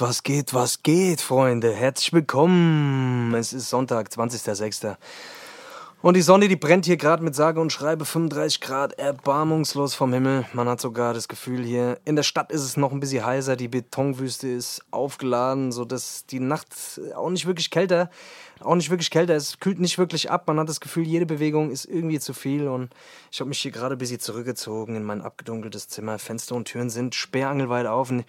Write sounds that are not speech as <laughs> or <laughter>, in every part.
Was geht, was geht, Freunde? Herzlich willkommen. Es ist Sonntag, 20.06. Und die Sonne, die brennt hier gerade mit sage und schreibe 35 Grad, erbarmungslos vom Himmel. Man hat sogar das Gefühl hier, in der Stadt ist es noch ein bisschen heißer, die Betonwüste ist aufgeladen, sodass die Nacht auch nicht wirklich kälter auch nicht wirklich kälter. Es kühlt nicht wirklich ab. Man hat das Gefühl, jede Bewegung ist irgendwie zu viel. Und ich habe mich hier gerade ein bisschen zurückgezogen in mein abgedunkeltes Zimmer. Fenster und Türen sind sperrangelweit auf. Und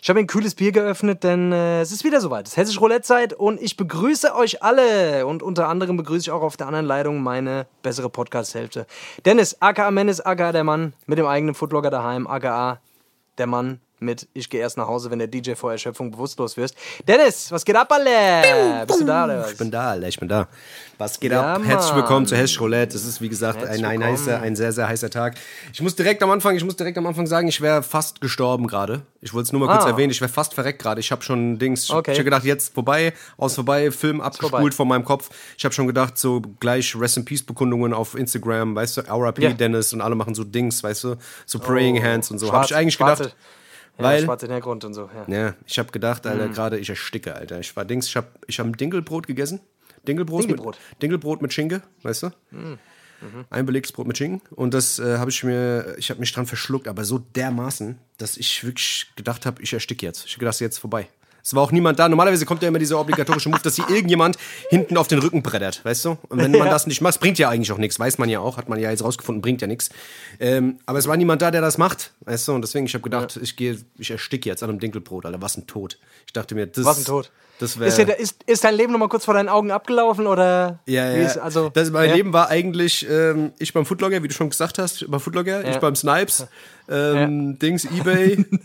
ich habe ein kühles Bier geöffnet, denn äh, es ist wieder soweit. Es ist hessische Roulette-Zeit und ich begrüße euch alle. Und unter anderem begrüße ich auch auf der anderen Leitung meine bessere Podcast-Hälfte. Dennis, aka Menes, aka der Mann mit dem eigenen Footlogger daheim, aka der Mann mit Ich gehe erst nach Hause, wenn der DJ vor Erschöpfung bewusstlos wirst. Dennis, was geht ab, alle? Bist du da, oder was? Ich bin da, Alter, ich bin da. Was geht Ja, ab? Herzlich willkommen Mann. zu Hessisch Roulette. Das ist, wie gesagt, ein, Herzlich ein, heißer, ein sehr, sehr heißer Tag. Ich muss direkt am Anfang, ich muss direkt am Anfang sagen, ich wäre fast gestorben gerade. Ich wollte es nur mal kurz Ah. erwähnen, ich wäre fast verreckt gerade. Ich habe schon Dings, Okay. ich habe gedacht, jetzt vorbei, aus vorbei, Film abgespult von meinem Kopf. Ich habe schon gedacht, so gleich Rest in Peace Bekundungen auf Instagram, weißt du, RIP Ja. Dennis und alle machen so Dings, weißt du, so Praying Hands und so. Habe ich eigentlich schwarze- gedacht. Ja, weil- schwarzer Hintergrund und so. Ja. Ja, ich habe gedacht, Alter, Mhm. gerade ich ersticke, Alter. Ich war Dings, ich habe ich hab ein Dinkelbrot gegessen. Dinkelbrot, Dinkelbrot. Mhm. Mit, Dinkelbrot mit Schinke, weißt du? Ein belegtes Brot mit Schinken. Und das äh, habe ich mir, ich habe mich dran verschluckt, aber so dermaßen, dass ich wirklich gedacht habe, ich ersticke jetzt. Ich habe gedacht, jetzt vorbei. Es war auch niemand da. Normalerweise kommt ja immer dieser obligatorische Move, dass hier irgendjemand hinten auf den Rücken brettert, weißt du? Und wenn man Ja. das nicht macht, bringt ja eigentlich auch nichts, weiß man ja auch, hat man ja jetzt rausgefunden, bringt ja nichts. Ähm, aber es war niemand da, der das macht, weißt du? Und deswegen, ich habe gedacht, ich gehe, ich ersticke jetzt an einem Dinkelbrot, Alter, was ein Tod. Ich dachte mir, das Was ein Tod. Das Ist, dir, ist, ist dein Leben noch mal kurz vor deinen Augen abgelaufen oder? Ja, ja. Ist, also, das, mein ja? Leben war eigentlich ähm, ich beim Footlogger, wie du schon gesagt hast, beim Footlogger, ich beim Snipes, ähm, Dings, Ebay. <laughs>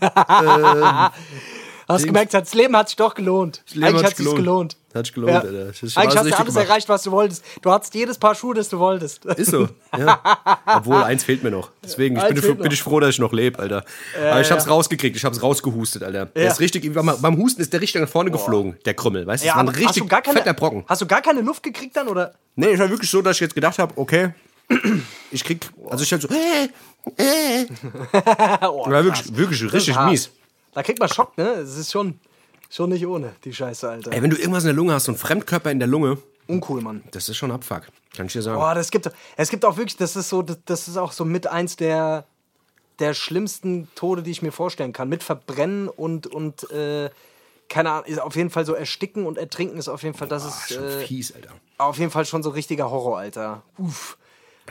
Hast gemerkt, das Leben hat sich doch gelohnt. Leben Eigentlich hat es sich gelohnt. Hat sich gelohnt, Ja. Alter. Eigentlich hast du alles gemacht. erreicht, was du wolltest. Du hattest jedes Paar Schuhe, das du wolltest. Ist so, ja. <laughs> Obwohl, eins fehlt mir noch. Deswegen ich bin, ich, bin ich froh, dass ich noch lebe, Alter. Aber ich hab's ja. rausgekriegt, ich hab's rausgehustet, Alter. Der Ja. ist richtig, beim, Husten ist der richtig nach vorne geflogen, der Krümmel, weißt du? Ja, das war ein du richtig gar keine, fetter Brocken. Hast du gar keine Luft gekriegt dann oder? Nee, es war wirklich so, dass ich jetzt gedacht habe, okay, ich krieg, also ich hab so, äh, äh. <laughs> Oh, war wirklich, wirklich richtig mies. Da kriegt man Schock, ne? Es ist schon, schon nicht ohne, die Scheiße, Alter. Ey, wenn du irgendwas in der Lunge hast, so ein Fremdkörper in der Lunge, Uncool, Mann. das ist schon Abfuck. Kann ich dir sagen. Boah, das gibt, es gibt auch wirklich, das ist so, das, das ist auch so mit eins der, der schlimmsten Tode, die ich mir vorstellen kann. Mit Verbrennen und, und äh, keine Ahnung, ist auf jeden Fall so ersticken und ertrinken ist auf jeden Fall, das Boah, ist äh, fies, Alter. auf jeden Fall schon so richtiger Horror, Alter. Uff.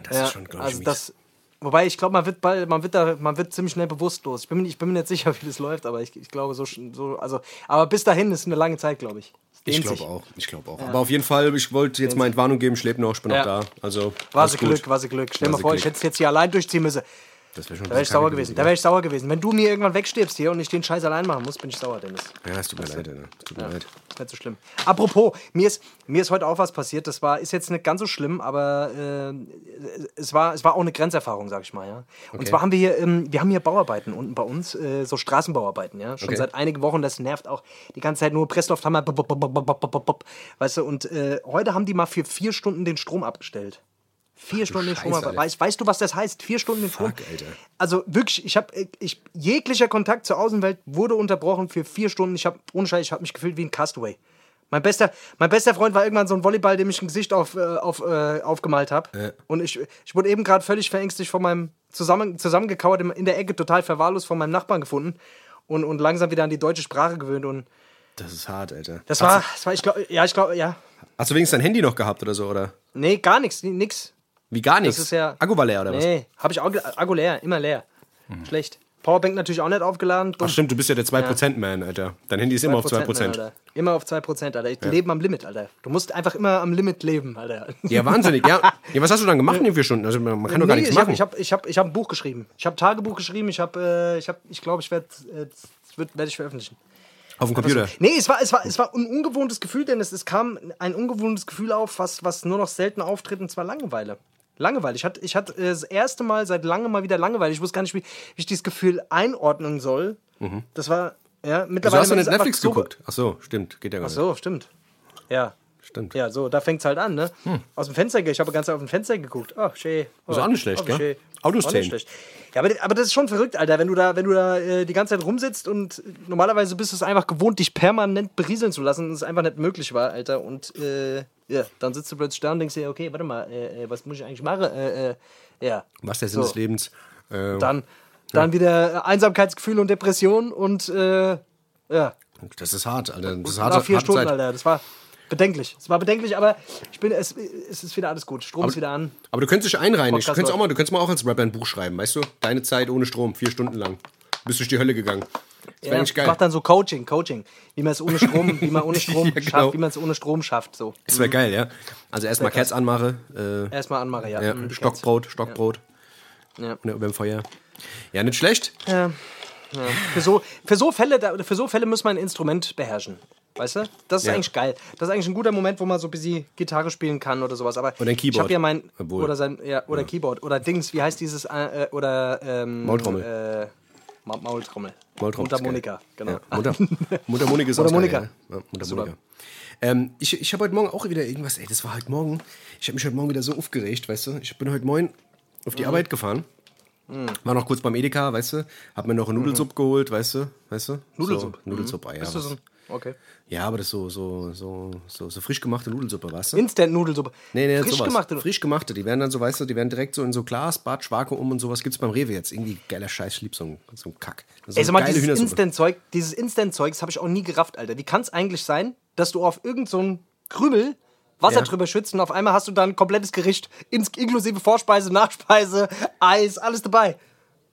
Das ist schon, glaub ich, also mies. das, wobei ich glaube, man wird bald, man wird da, man wird ziemlich schnell bewusstlos. Ich bin, mir- ich bin mir nicht sicher, <laughs> wie das läuft, aber ich, ich glaube so, so, also, aber bis dahin ist eine lange Zeit, glaube ich. Ich glaube auch, ich glaube auch. Aber auf jeden Fall, ich wollte jetzt mal Entwarnung geben, ich lebe noch, ich bin Ja. noch da. Also, War sie. Glück, war sie Glück. Stell dir mal vor, ich Glück. hätte es jetzt hier allein durchziehen müssen. Das wäre schon Da wäre ich sauer gewesen. Da wäre ich sauer gewesen. Wenn du mir irgendwann wegstirbst hier und ich den Scheiß allein machen muss, bin ich sauer, Dennis. Ja, es tut mir leid, Alter. Es tut mir leid. Ist nicht so schlimm. Apropos, mir ist, mir ist heute auch was passiert. Das war, ist jetzt nicht ganz so schlimm, aber äh, es, war, es war auch eine Grenzerfahrung, sag ich mal. Ja. Und Okay. zwar haben wir hier, ähm, wir haben hier Bauarbeiten unten bei uns, äh, so Straßenbauarbeiten, ja. Schon Okay. seit einigen Wochen. Das nervt auch die ganze Zeit nur Presslufthammer, weißt du. Und äh, heute haben die mal für vier Stunden den Strom abgestellt. Vier Stunden den Strom. Weißt, weißt du, was das heißt? Vier Stunden den Strom. Alter. Also wirklich, ich habe ich, jeglicher Kontakt zur Außenwelt wurde unterbrochen für vier Stunden. Ich habe ohne Scheiß, ich habe mich gefühlt wie ein Castaway. Mein bester, mein bester Freund war irgendwann so ein Volleyball, dem ich ein Gesicht auf, äh, auf, äh, aufgemalt habe. Ja. Und ich, ich wurde eben gerade völlig verängstigt von meinem zusammen, zusammengekauert in, der Ecke, total verwahrlost von meinem Nachbarn gefunden und, und langsam wieder an die deutsche Sprache gewöhnt. Und Das ist hart, Alter. das war, das war, ich glaube, ja, ich glaube, ja. hast du wenigstens dein Handy noch gehabt oder so, oder? Nee, gar nichts, nix. Wie gar nichts? ist ja- Akku war leer, oder was? Nee, habe ich auch, Akku leer, immer leer. Schlecht. Powerbank natürlich auch nicht aufgeladen. dumm. Ach stimmt, du bist ja der 2%-Man, Alter. Dein Handy ist immer auf 2%. Alter. Immer auf 2%, Alter. Ich lebe am Limit, Alter. Du musst einfach immer am Limit leben, Alter. Ja, wahnsinnig, ja. <laughs> ja. Was hast du dann gemacht in den vier Stunden? Also, man kann doch gar Nee, nichts ich habe machen. ich hab, ich hab, ich hab ein Buch geschrieben. Ich habe Tagebuch geschrieben. Ich habe, äh, ich, hab, ich glaube, ich werde äh, das werd ich veröffentlichen. auf dem Computer. Nee, es war, es war, es war ein ungewohntes Gefühl, denn es, es kam ein ungewohntes Gefühl auf, was, was nur noch selten auftritt, und zwar Langeweile. Langeweile. Ich hatte, ich hatte äh, das erste Mal seit langem mal wieder Langeweile. Ich wusste gar nicht, wie, wie ich dieses Gefühl einordnen soll. Das war, ja, Also mittlerweile. hast du nicht Netflix so- geguckt? Ach so, stimmt. Geht ja gar Ach nicht. so, stimmt. Ja. stimmt. Ja, so, da fängt's halt an, ne? Aus dem Fenster, ich habe ganz auf dem Fenster geguckt. Ach, schön. Oh, Ist auch nicht schlecht, oh, gell? Autos Auch nicht schlecht. Ja, aber, aber das ist schon verrückt, Alter, wenn du da, wenn du da äh, die ganze Zeit rumsitzt und normalerweise bist du es einfach gewohnt, dich permanent berieseln zu lassen und es einfach nicht möglich war, Alter. Und äh, ja, dann sitzt du plötzlich da und denkst dir, okay, warte mal, äh, äh, was muss ich eigentlich machen? Äh, äh, ja. Was der Sinn So. des Lebens? Dann, dann wieder äh, Einsamkeitsgefühl und Depression und äh, ja. das ist hart, Alter. Das ist Nach harte, vier Stunden, Zeit. Alter. Das war bedenklich. Es war bedenklich, aber ich bin, es, es ist wieder alles gut. Strom ist wieder an. Aber du könntest dich einreinigen. Du könntest, auch mal, du könntest mal auch als Rapper ein Buch schreiben, weißt du? Deine Zeit ohne Strom, vier Stunden lang. Bist durch die Hölle gegangen. Das Ja, ich geil. mach dann so Coaching, Coaching, wie man es ohne Strom, wie man ohne <laughs> Strom Ja, genau. schafft, wie man es ohne Strom schafft. So Das wäre geil, ja. Also erstmal Kerz anmache, äh, erstmal anmachen, ja. ja, Mhm, Stockbrot, Stockbrot. Ja. Und über dem Feuer. Ja, nicht schlecht. Ja. Ja. Für, so, für, so Fälle, für so Fälle muss man ein Instrument beherrschen. Weißt du? Das ist Ja. eigentlich geil. Das ist eigentlich ein guter Moment, wo man so ein bisschen Gitarre spielen kann oder sowas. Aber Oder ein Ich Keyboard. habe ja mein. Obwohl. Oder sein. Ja, oder Keyboard. Oder Dings, wie heißt dieses. Äh, äh, oder. Ähm, Maultrommel. Äh, Ma Maultrommel. Maultrommel Mundharmonika, genau. Ja, Mutter, Mundharmonika ist auch Mundharmonika. geil, ja. Mundharmonika. Ähm, ich ich habe heute Morgen auch wieder irgendwas, ey, das war heute Morgen. Ich habe mich heute Morgen wieder so aufgeregt, weißt du? Ich bin heute Morgen auf Mhm. die Arbeit gefahren. War noch kurz beim Edeka, weißt du? Hab mir noch eine Nudelsuppe geholt, weißt du? Weißt du? Mhm. Nudelsuppe? So, Nudelsuppe, ah, ja. Bist du so ein, okay. Ja, aber das ist so, so, so, so, so frisch gemachte Nudelsuppe, weißt du? Instant-Nudelsuppe. Nee, nee, Frisch sowas. gemachte. Frisch gemachte. Die werden dann so, weißt du, die werden direkt so in so Glas, Bad, Schwakum und sowas gibt's beim Rewe jetzt. Irgendwie geiler Scheiß, ich lieb so einen so einen Kack. So Ey, sag mal, geile dieses. Instant-Zeug, dieses Instant-Zeug, das habe ich auch nie gerafft, Alter. Wie kann es eigentlich sein, dass du auf irgendeinen so einen Krümel Wasser Ja. drüber schützt und auf einmal hast du dann ein komplettes Gericht, inklusive Vorspeise, Nachspeise, Eis, alles dabei.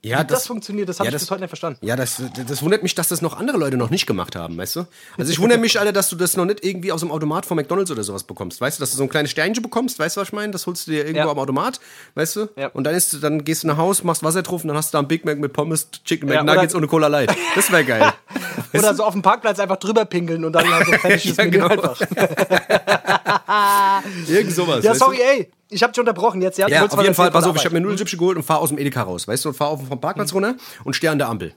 Ja, Wie das, funktioniert, das habe ich bis heute nicht verstanden. Ja, das, das wundert mich, dass das noch andere Leute noch nicht gemacht haben, weißt du? Also ich wundere mich, Alter, dass du das noch nicht irgendwie aus dem Automat von McDonalds oder sowas bekommst. Weißt du, dass du so ein kleines Sternchen bekommst, weißt du, was ich meine? Das holst du dir irgendwo Ja. am Automat, weißt du? Ja. Und dann, ist, dann gehst du nach Hause, machst Wasser drauf und dann hast du da einen Big Mac mit Pommes, Chicken Ja, McNuggets eine Cola Light. Das wäre geil. <laughs> Oder so auf dem Parkplatz einfach drüber pinkeln und dann halt so <laughs> fertiges Ja, genau. einfach. <laughs> Irgend sowas. Ja, sorry, du? ey. Ich habe dich unterbrochen jetzt. Ja, Ja, auf jeden Fall, pass auf, ich habe mir Arbeit. Nudelchips geholt und fahr aus dem Edeka raus, weißt du, und fahr auf vom Parkplatz Mhm. runter und stehe an der Ampel.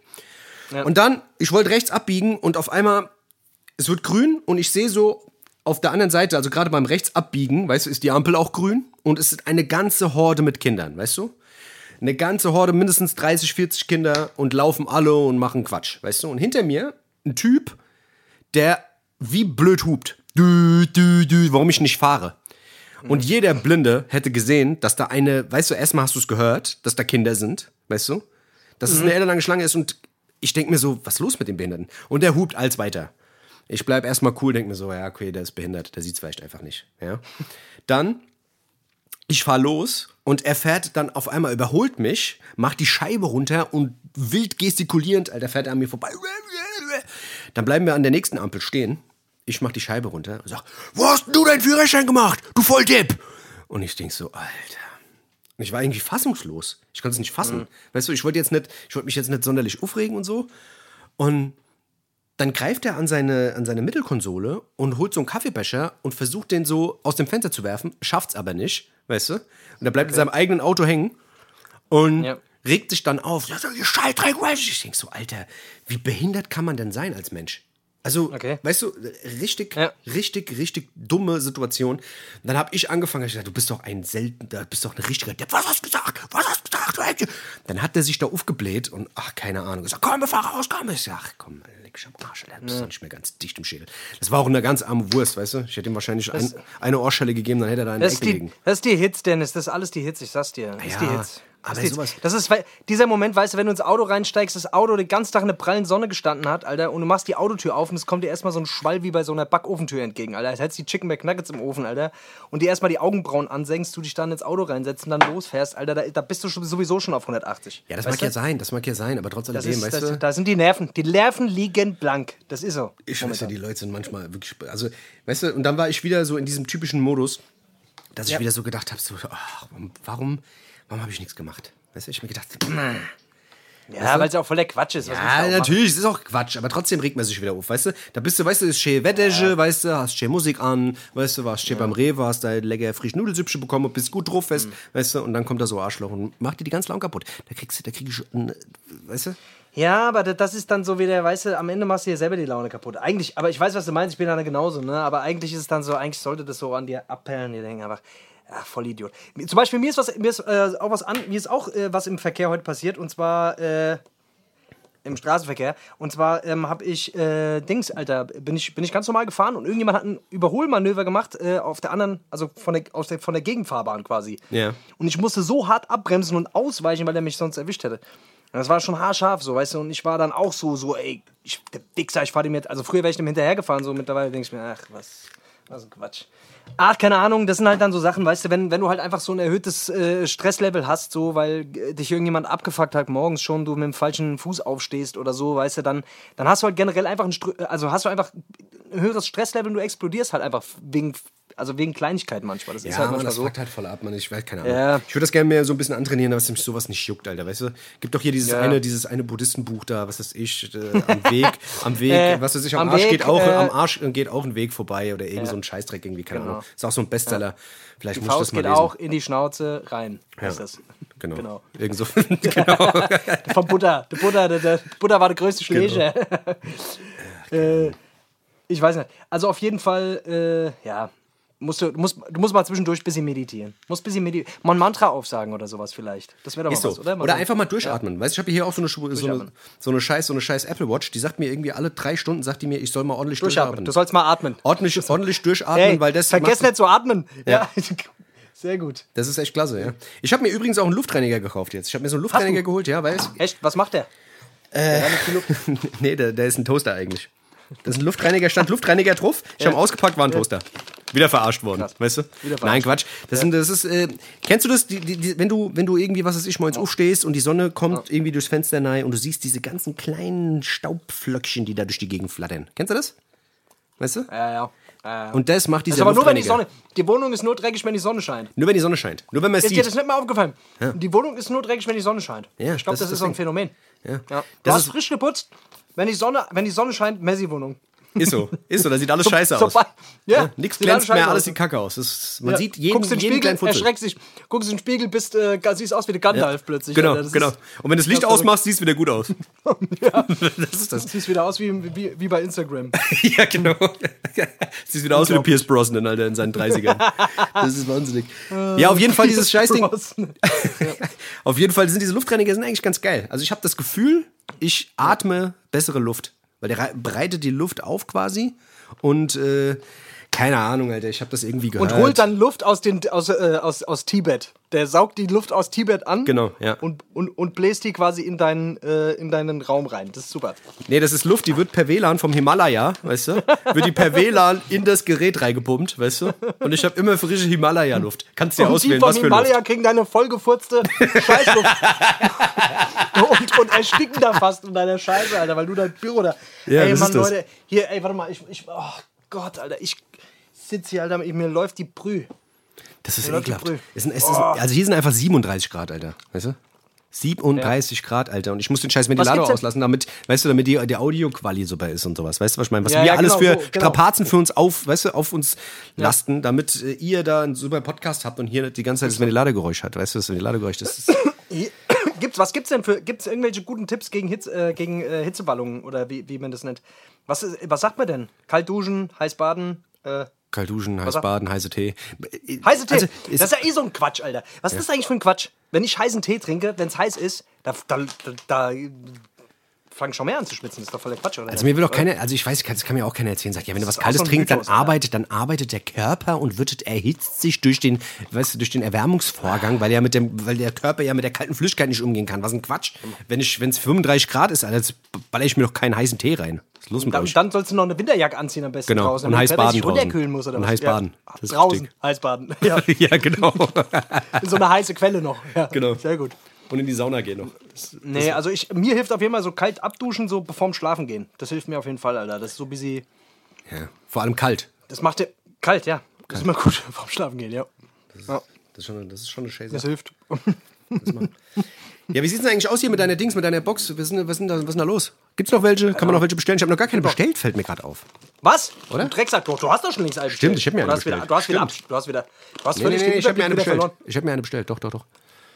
Und dann, ich wollte rechts abbiegen und auf einmal, es wird grün und ich sehe so auf der anderen Seite, also gerade beim Rechtsabbiegen, weißt du, ist die Ampel auch grün und es ist eine ganze Horde mit Kindern, weißt du? Eine ganze Horde, mindestens 30, 40 Kinder und laufen alle und machen Quatsch, weißt du? Und hinter mir ein Typ, der wie blöd hupt. Dü, dü, dü, warum ich nicht fahre. Und jeder Blinde hätte gesehen, dass da eine, weißt du, erstmal hast du es gehört, dass da Kinder sind, weißt du? Dass es eine ellenlange Schlange ist und ich denke mir so, was ist los mit dem Behinderten? Und der hupt als weiter. Ich bleib erstmal cool, denke mir so, ja, okay, der ist behindert, der sieht es vielleicht einfach nicht. Ja? Dann, ich fahr los und er fährt dann auf einmal, überholt mich, macht die Scheibe runter und wild gestikulierend, Alter, fährt er an mir vorbei. Dann bleiben wir an der nächsten Ampel stehen. Ich mach die Scheibe runter und sag, wo hast du deinen Führerschein gemacht? Du Volldepp! Und ich denk so, Alter. Und ich war irgendwie fassungslos. Ich konnte es nicht fassen. Weißt du, ich wollte jetzt nicht, ich wollte mich jetzt nicht sonderlich aufregen und so. Und dann greift er an seine, an seine Mittelkonsole und holt so einen Kaffeebecher und versucht den so aus dem Fenster zu werfen, schafft's aber nicht, weißt du? Und er bleibt in seinem eigenen Auto hängen und Ja. regt sich dann auf. Ja, so, ihr Scheißdreck? Ich denk so, Alter, wie behindert kann man denn sein als Mensch? Also, Okay. weißt du, richtig, Ja. richtig, richtig dumme Situation. Und dann habe ich angefangen, ich gesagt, du bist doch ein seltener, bist doch ein richtiger Depp. Was hast du gesagt? Was hast du gesagt? du? Dann hat er sich da aufgebläht und, ach, keine Ahnung, gesagt, komm, wir fahren raus, komm. Ich sag, ach, komm, leg ich am Arsch, Alter, du bist nicht mehr ganz dicht im Schädel. Das war auch eine ganz arme Wurst, weißt du? Ich hätte ihm wahrscheinlich ein, eine Ohrschelle gegeben, dann hätte er da ist, Ecke die, liegen. das ist die Hits, Dennis. Das ist alles die Hits, ich sag's dir. Das ist Ja, die Hits. Aber sowas- das ist weil- dieser Moment, weißt du, wenn du ins Auto reinsteigst, das Auto den ganzen Tag in der prallen Sonne gestanden hat, Alter, und du machst die Autotür auf und es kommt dir erstmal so ein Schwall wie bei so einer Backofentür entgegen, Alter. Als hättest du die Chicken McNuggets im Ofen, Alter, und dir erstmal die Augenbrauen ansenkst, du dich dann ins Auto reinsetzt und dann losfährst, Alter, da, da bist du sowieso schon auf 180. Ja, das mag du? ja sein, das mag ja sein, aber trotz Das alledem, ist, weißt das, du? Da sind die Nerven. Die Nerven liegen blank. Das ist so. Ich weiß ja, die Leute sind manchmal wirklich. Also, weißt du, und dann war ich wieder so in diesem typischen Modus, dass ich Ja. wieder so gedacht habe: so, ach, warum, warum, habe ich nichts gemacht? Weißt du, ich hab mir gedacht, "Meh, <clears throat> Ja, weil es auch voll der Quatsch ist. du Ja, auch natürlich, es ist auch Quatsch, aber trotzdem regt man sich wieder auf, weißt du? Da bist du, weißt du, ist schön Wettesche, weißt du, hast schön Musik an, weißt du, warst schön beim Rewe, hast da lecker frisch Nudelsüppchen bekommen und bist gut drauf fest, Mhm. weißt du, und dann kommt da so Arschloch und macht dir die ganze Laune kaputt. Da kriegst du, da krieg ich, schon, weißt du? Ja, aber da- das ist dann so wieder, weißt du, am Ende machst du dir selber die Laune kaputt. Eigentlich, aber ich weiß, was du meinst, ich bin da genauso, ne? Aber eigentlich ist es dann so, eigentlich sollte das so an dir appellen, die denken einfach, ach, voll Idiot. Zum Beispiel, mir ist was, mir ist äh, auch was an, mir ist auch äh, was im Verkehr heute passiert und zwar, äh, im Straßenverkehr. Und zwar ähm, habe ich, äh, Dings, Alter, bin ich, bin ich ganz normal gefahren und irgendjemand hat ein Überholmanöver gemacht äh, auf der anderen, also von der, aus der, von der Gegenfahrbahn quasi. Ja. Und ich musste so hart abbremsen und ausweichen, weil er mich sonst erwischt hätte. Und das war schon haarscharf, so, weißt du, und ich war dann auch so, so, ey, ich, der Wichser, ich fahr dem jetzt, also früher wäre ich dem hinterhergefahren, so mittlerweile denke ich mir, ach, was, ein Quatsch. Ach, keine Ahnung, das sind halt dann so Sachen, weißt du, wenn, wenn du halt einfach so ein erhöhtes äh, Stresslevel hast, so, weil äh, dich irgendjemand abgefuckt hat, morgens schon, du mit dem falschen Fuß aufstehst oder so, weißt du, dann, dann hast du halt generell einfach ein, also hast du einfach ein höheres Stresslevel und du explodierst halt einfach wegen, also wegen Kleinigkeiten manchmal. Das ist Ja, halt Mann, manchmal das so. halt voll ab, Mann. Ich weiß keine Ahnung. Ja. Ich würde das gerne mehr so ein bisschen antrainieren, dass mich sowas nicht juckt, Alter, weißt du? Gibt doch hier dieses Ja. eine, dieses eine Buddhistenbuch da, was weiß ich, äh, am Weg, <laughs> am Weg, Äh, was weiß ich, am, am Arsch Weg, geht auch, äh, am Arsch geht auch ein Weg vorbei oder irgend so ein Scheißdreck irgendwie, keine Genau. Ahnung. Ist auch so ein Bestseller. Vielleicht Die muss ich Faust das mal geht lesen. auch in die Schnauze rein. Ja. Ist das. Genau. Genau. Irgend so. <laughs> genau. <laughs> Vom Butter. Der Butter, der, der Butter war der größte Schläger. äh, ich weiß nicht. Also auf jeden Fall, äh, ja. Musst du, du, musst, du musst mal zwischendurch ein bisschen meditieren. Musst ein bisschen meditieren. Mal ein Mantra aufsagen oder sowas vielleicht. Das wäre doch Ist so. was, oder? Mal Oder so- einfach mal durchatmen. Weißt du, ich habe hier auch so eine, so, eine, so eine scheiß, so eine scheiß Apple Watch, die sagt mir irgendwie alle drei Stunden, sagt die mir, ich soll mal ordentlich Durchatmen. durchatmen. Du sollst mal atmen. ordentlich, <laughs> ordentlich durchatmen, Hey, weil das vergiss nicht zu atmen. Ja. <laughs> Sehr gut. Das ist echt klasse, ja. Ich habe mir übrigens auch einen Luftreiniger gekauft jetzt. Ich habe mir so einen Luftreiniger geholt, ja, weil es. Echt? Was macht der? <laughs> nee, der, der ist ein Toaster eigentlich. Das ist ein Luftreiniger, stand Luftreiniger drauf. Ich habe ihn ausgepackt, war ein Toaster. Wieder verarscht worden, weißt du? Nein, Quatsch. Das, sind, das ist, äh, kennst du das, die, die, die, wenn du, wenn du irgendwie, was weiß ich, morgens aufstehst und die Sonne kommt irgendwie durchs Fenster rein und du siehst diese ganzen kleinen Staubflöckchen, die da durch die Gegend flattern. Kennst du das? Weißt du? Ja, ja. ja. Und das macht Das dieser ist aber nur, wenn die. Sonne. Die Wohnung ist nur dreckig, wenn die Sonne scheint. Nur wenn die Sonne scheint. Nur wenn man es Ist dir sieht. das nicht mal aufgefallen? Die Wohnung ist nur dreckig, wenn die Sonne scheint. Ja, ich glaube, das das, ist das so ein. Phänomen. Ja. Ja. Du Das hast ist- frisch geputzt, wenn die Sonne, wenn die Sonne scheint, Messi-Wohnung. Ist so, ist so, da sieht alles scheiße aus. Sobald- <laughs> Ja, Ja, Nix sieht glänzt mehr, alles aus. sieht kacke aus. Das man Ja. sieht jeden, Guckst in den jeden Spiegel, kleinen Futzel. erschreckst dich. Guckst in den Spiegel, bist, äh, siehst aus wie der Gandalf plötzlich. Genau, genau. Und wenn du das Licht ausmachst, siehst du wieder gut aus. <laughs> <laughs> Das ist das. siehst wieder aus wie, wie, wie bei Instagram. ja, genau. Siehst wieder aus wie der Pierce Brosnan, Alter, in seinen 30ern. Das ist wahnsinnig. Ja, auf jeden Fall dieses Scheißding. Auf jeden Fall sind diese Luftreiniger sind eigentlich ganz geil. Also ich habe das Gefühl, ich atme bessere Luft. Weil der rei- bereitet die Luft auf quasi. Und äh, keine Ahnung, Alter, ich habe das irgendwie gehört. Und holt dann Luft aus, den, aus, äh, aus, aus Tibet. Der saugt die Luft aus Tibet an. Genau, ja. Und, und, und bläst die quasi in deinen, äh, in deinen Raum rein. Das ist super. Nee, das ist Luft, die wird per WLAN vom Himalaya, weißt du? Wird die per WLAN in das Gerät reingepumpt, weißt du? Und ich habe immer frische Himalaya-Luft. Kannst dir Und die auswählen, vom was für Himalaya Luft. kriegen deine vollgefurzte Scheißluft. <laughs> und, und ersticken da fast in deiner Scheiße, Alter, weil du dein Büro da. Ja, ey, das Mann, ist das. Leute, hier, ey, warte mal, ich, ich oh Gott, Alter, ich sitze hier, Alter, mir läuft die Brühe. Das ist Ja, ekelhaft. Es sind, es ist, also hier sind einfach 37 Grad, Alter. Weißt du? 37 Grad, Alter. Und ich muss den scheiß Ventilator auslassen, damit, weißt du, damit die, die Audioquali super ist und sowas. Weißt du, was ich meine? Was Ja, wir ja, alles genau, für so, genau. Strapazen für uns auf, weißt du, auf uns lasten, damit äh, ihr da einen super Podcast habt und hier die ganze Zeit das Ventilatorgeräusch hat. Weißt du, das Ventilatorgeräusch, das ist. <coughs> Gibt's, was gibt's denn für, gibt's irgendwelche guten Tipps gegen, Hitze, äh, gegen äh, Hitzeballungen oder wie, wie man das nennt? Was, ist- was sagt man denn? Kalt duschen, heiß baden, äh, Kalt duschen, heiß baden, heiße Tee. heiße Tee. Also, ist- das ist ja eh so ein Quatsch, Alter. Was ist das eigentlich für ein Quatsch? Wenn ich heißen Tee trinke, wenn es heiß ist, da, da, da fangen schon mehr an zu schwitzen. Das ist doch voll der Quatsch, oder? Also mir will doch keiner, also ich weiß, das kann mir auch keiner erzählen, sagt, ja, wenn du was Kaltes so trinkst, dann arbeitet, dann arbeitet der Körper und wird erhitzt sich durch den, weißt du, durch den Erwärmungsvorgang, weil ja mit dem, weil der Körper ja mit der kalten Flüssigkeit nicht umgehen kann. Was ein Quatsch. Wenn ich, wenn es 35 Grad ist, Alter, baller ich mir doch keinen heißen Tee rein. Was ist los mit Dann, euch? dann sollst du noch eine Winterjacke anziehen am besten Genau. draußen. Und heiß baden runterkühlen muss oder Und was? heiß baden. Ist draußen, heiß baden. <laughs> Ja. ja, genau. In <laughs> so eine heiße Quelle noch. Ja. Genau. Sehr gut. Und in die Sauna gehen noch. Das, Nee, also ich, mir hilft auf jeden Fall so kalt abduschen, so bevor Schlafen gehen. Das hilft mir auf jeden Fall, Alter. Das ist so busy. ja. Vor allem kalt. Das macht dir kalt, ja. Das ist immer gut <laughs> vorm Schlafen gehen, ja. ja. Das ist schon, das ist schon eine Scheiße. Das hilft. Das. Ja, wie sieht's denn eigentlich aus hier mit deiner Dings, mit deiner Box? Was ist denn, was ist denn, da, was ist da los? Gibt's noch welche? Kann man noch welche bestellen? Ich habe noch gar keine bestellt, fällt mir gerade auf. Was? Oder? Du Drecksack, doch, du hast doch schon links einen Stimmt, ich hab mir du eine hast wieder, bestellt. du hast wieder, Stimmt. ab, du hast wieder, du hast Nee, nee, nee, ich habe mir eine wieder bestellt. verloren. Ich habe mir eine bestellt, doch, doch, doch.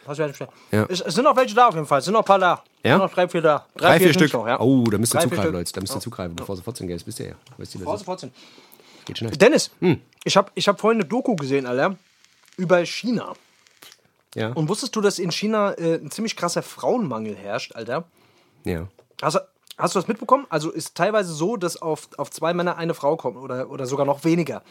Hast du? Ja. Es, es sind noch welche da auf jeden Fall, es sind noch ein paar da. Es Ja? sind noch drei, vier da. Drei, vier sind's Stück. Noch, ja. Oh, da müsst ihr Drei, vier zugreifen. Leute. Da müsst ihr zugreifen, bevor sie 14 geht. Das wisst ihr ja. Weißt du ist. 14. Geht schnell. Dennis, Hm. ich habe ich hab vorhin eine Doku gesehen, Alter, über China. Ja. Und wusstest du, dass in China äh, ein ziemlich krasser Frauenmangel herrscht, Alter? ja. Hast, du- hast du das mitbekommen? Also ist teilweise so, dass auf, auf zwei Männer eine Frau kommt oder, oder sogar noch weniger.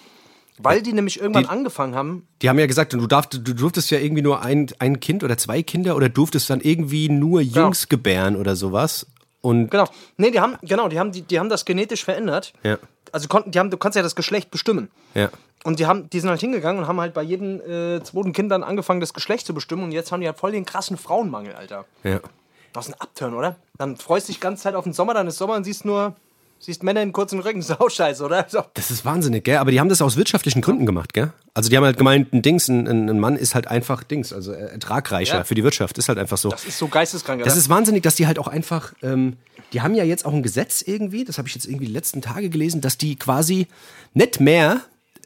Weil die nämlich irgendwann Die- angefangen haben, Die haben ja gesagt, du, darfst, du durftest ja irgendwie nur ein, ein Kind oder zwei Kinder oder durftest dann irgendwie nur Jungs gebären oder sowas. Und Genau. Nee, die haben, genau, die haben, die, die haben das genetisch verändert. Ja. Also konnten, die haben, du kannst ja das Geschlecht bestimmen. ja. Und die, haben, die sind halt hingegangen und haben halt bei jedem äh, zweiten Kind dann angefangen, das Geschlecht zu bestimmen. Und jetzt haben die halt voll den krassen Frauenmangel, Alter. Ja. Das ist ein Upturn, oder? Dann freust du dich die ganze Zeit auf den Sommer, dann ist Sommer und siehst nur, siehst Männer in kurzen auch <laughs> scheiße, oder? So. Das ist wahnsinnig, gell? Aber die haben das aus wirtschaftlichen Gründen gemacht, gell? Also die haben halt gemeint, ein Dings, ein, ein Mann ist halt einfach Dings, also ertragreicher Ja. für die Wirtschaft. Ist halt einfach so. Das ist so geisteskrank, Das oder? ist wahnsinnig, dass die halt auch einfach, ähm, die haben ja jetzt auch ein Gesetz irgendwie, das habe ich jetzt irgendwie die letzten Tage gelesen, dass die quasi nicht mehr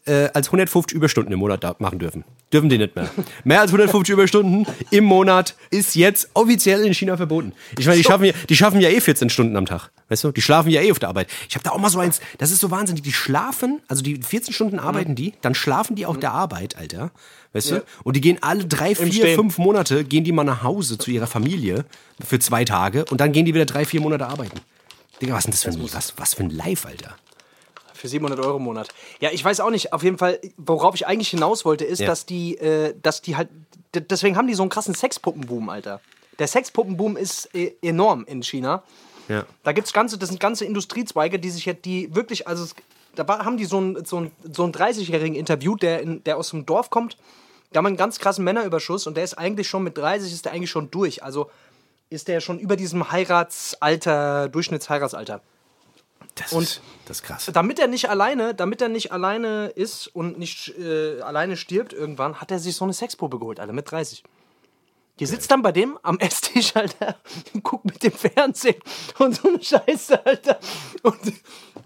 äh, als 150 Überstunden im Monat machen dürfen. Dürfen die nicht mehr. Mehr als 150 Überstunden im Monat ist jetzt offiziell in China verboten. Ich meine, die schaffen, ja, die schaffen ja eh 14 Stunden am Tag. Weißt du? Die schlafen ja eh auf der Arbeit. Ich habe da auch mal so eins, das ist so wahnsinnig. Die schlafen, also die 14 Stunden arbeiten die, dann schlafen die auf der Arbeit, Alter. Weißt du? Und die gehen alle drei, vier, Stehen. fünf Monate, gehen die mal nach Hause zu ihrer Familie für zwei Tage und dann gehen die wieder drei, vier Monate arbeiten. Digga, was ist denn das für ein, was, was für ein Live, Alter? Für 700 Euro im Monat. Ja, ich weiß auch nicht. Auf jeden Fall, worauf ich eigentlich hinaus wollte, ist, Ja. dass die, äh, dass die halt, deswegen haben die so einen krassen Sexpuppenboom, Alter. Der Sexpuppenboom ist äh, enorm in China. Ja. Da gibt's ganze, das sind ganze Industriezweige, die sich jetzt, die wirklich, also es, da war, haben die so einen, so einen, so einen 30-Jährigen interviewt, der, in, der aus dem Dorf kommt. Da haben einen ganz krassen Männerüberschuss und der ist eigentlich schon mit 30 ist der eigentlich schon durch. Also ist der schon über diesem Heiratsalter, Durchschnittsheiratalter. Das, Und- ist, das ist krass. Damit er nicht alleine, damit er nicht alleine ist und nicht äh, alleine stirbt irgendwann, hat er sich so eine Sexpuppe geholt, Alter, mit 30. Die sitzt dann bei dem am Esstisch, Alter, und guckt mit dem Fernsehen und so eine Scheiße, Alter. Und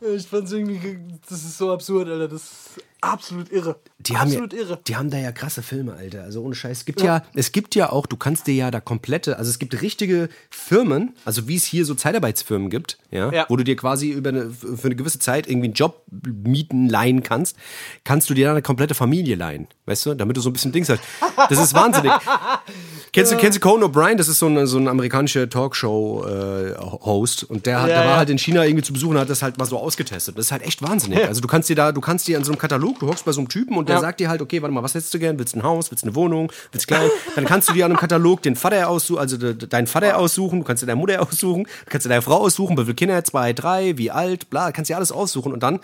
äh, ich fand's irgendwie, das ist so absurd, Alter, das absolut irre. Die haben, ja, absolut irre. die haben da ja krasse Filme, Alter. Also ohne Scheiß. Es gibt ja. es gibt ja auch, du kannst dir ja da komplette, also es gibt richtige Firmen, also wie es hier so Zeitarbeitsfirmen gibt, ja, Ja. wo du dir quasi über eine, für eine gewisse Zeit irgendwie einen Job mieten, leihen kannst, kannst du dir da eine komplette Familie leihen, weißt du, damit du so ein bisschen Dings hast. Das ist wahnsinnig. <laughs> Kennst du, kennst du Conan O'Brien? Das ist so ein, so ein amerikanischer Talkshow-Host. und der, hat, Ja, der war ja. halt in China irgendwie zu besuchen und hat das halt mal so ausgetestet. Das ist halt echt wahnsinnig. Also du kannst dir da, du kannst dir an so einem Katalog, du hockst bei so einem Typen und der Ja. sagt dir halt, okay, warte mal, was hättest du gern? Willst du ein Haus? Willst du eine Wohnung? Willst du klein? Dann kannst du dir an einem Katalog den Vater aussuchen, also de, deinen Vater aussuchen, du kannst dir deine Mutter aussuchen, du kannst dir deine Frau aussuchen, wie viele Kinder, zwei, drei, wie alt, bla, kannst dir alles aussuchen und dann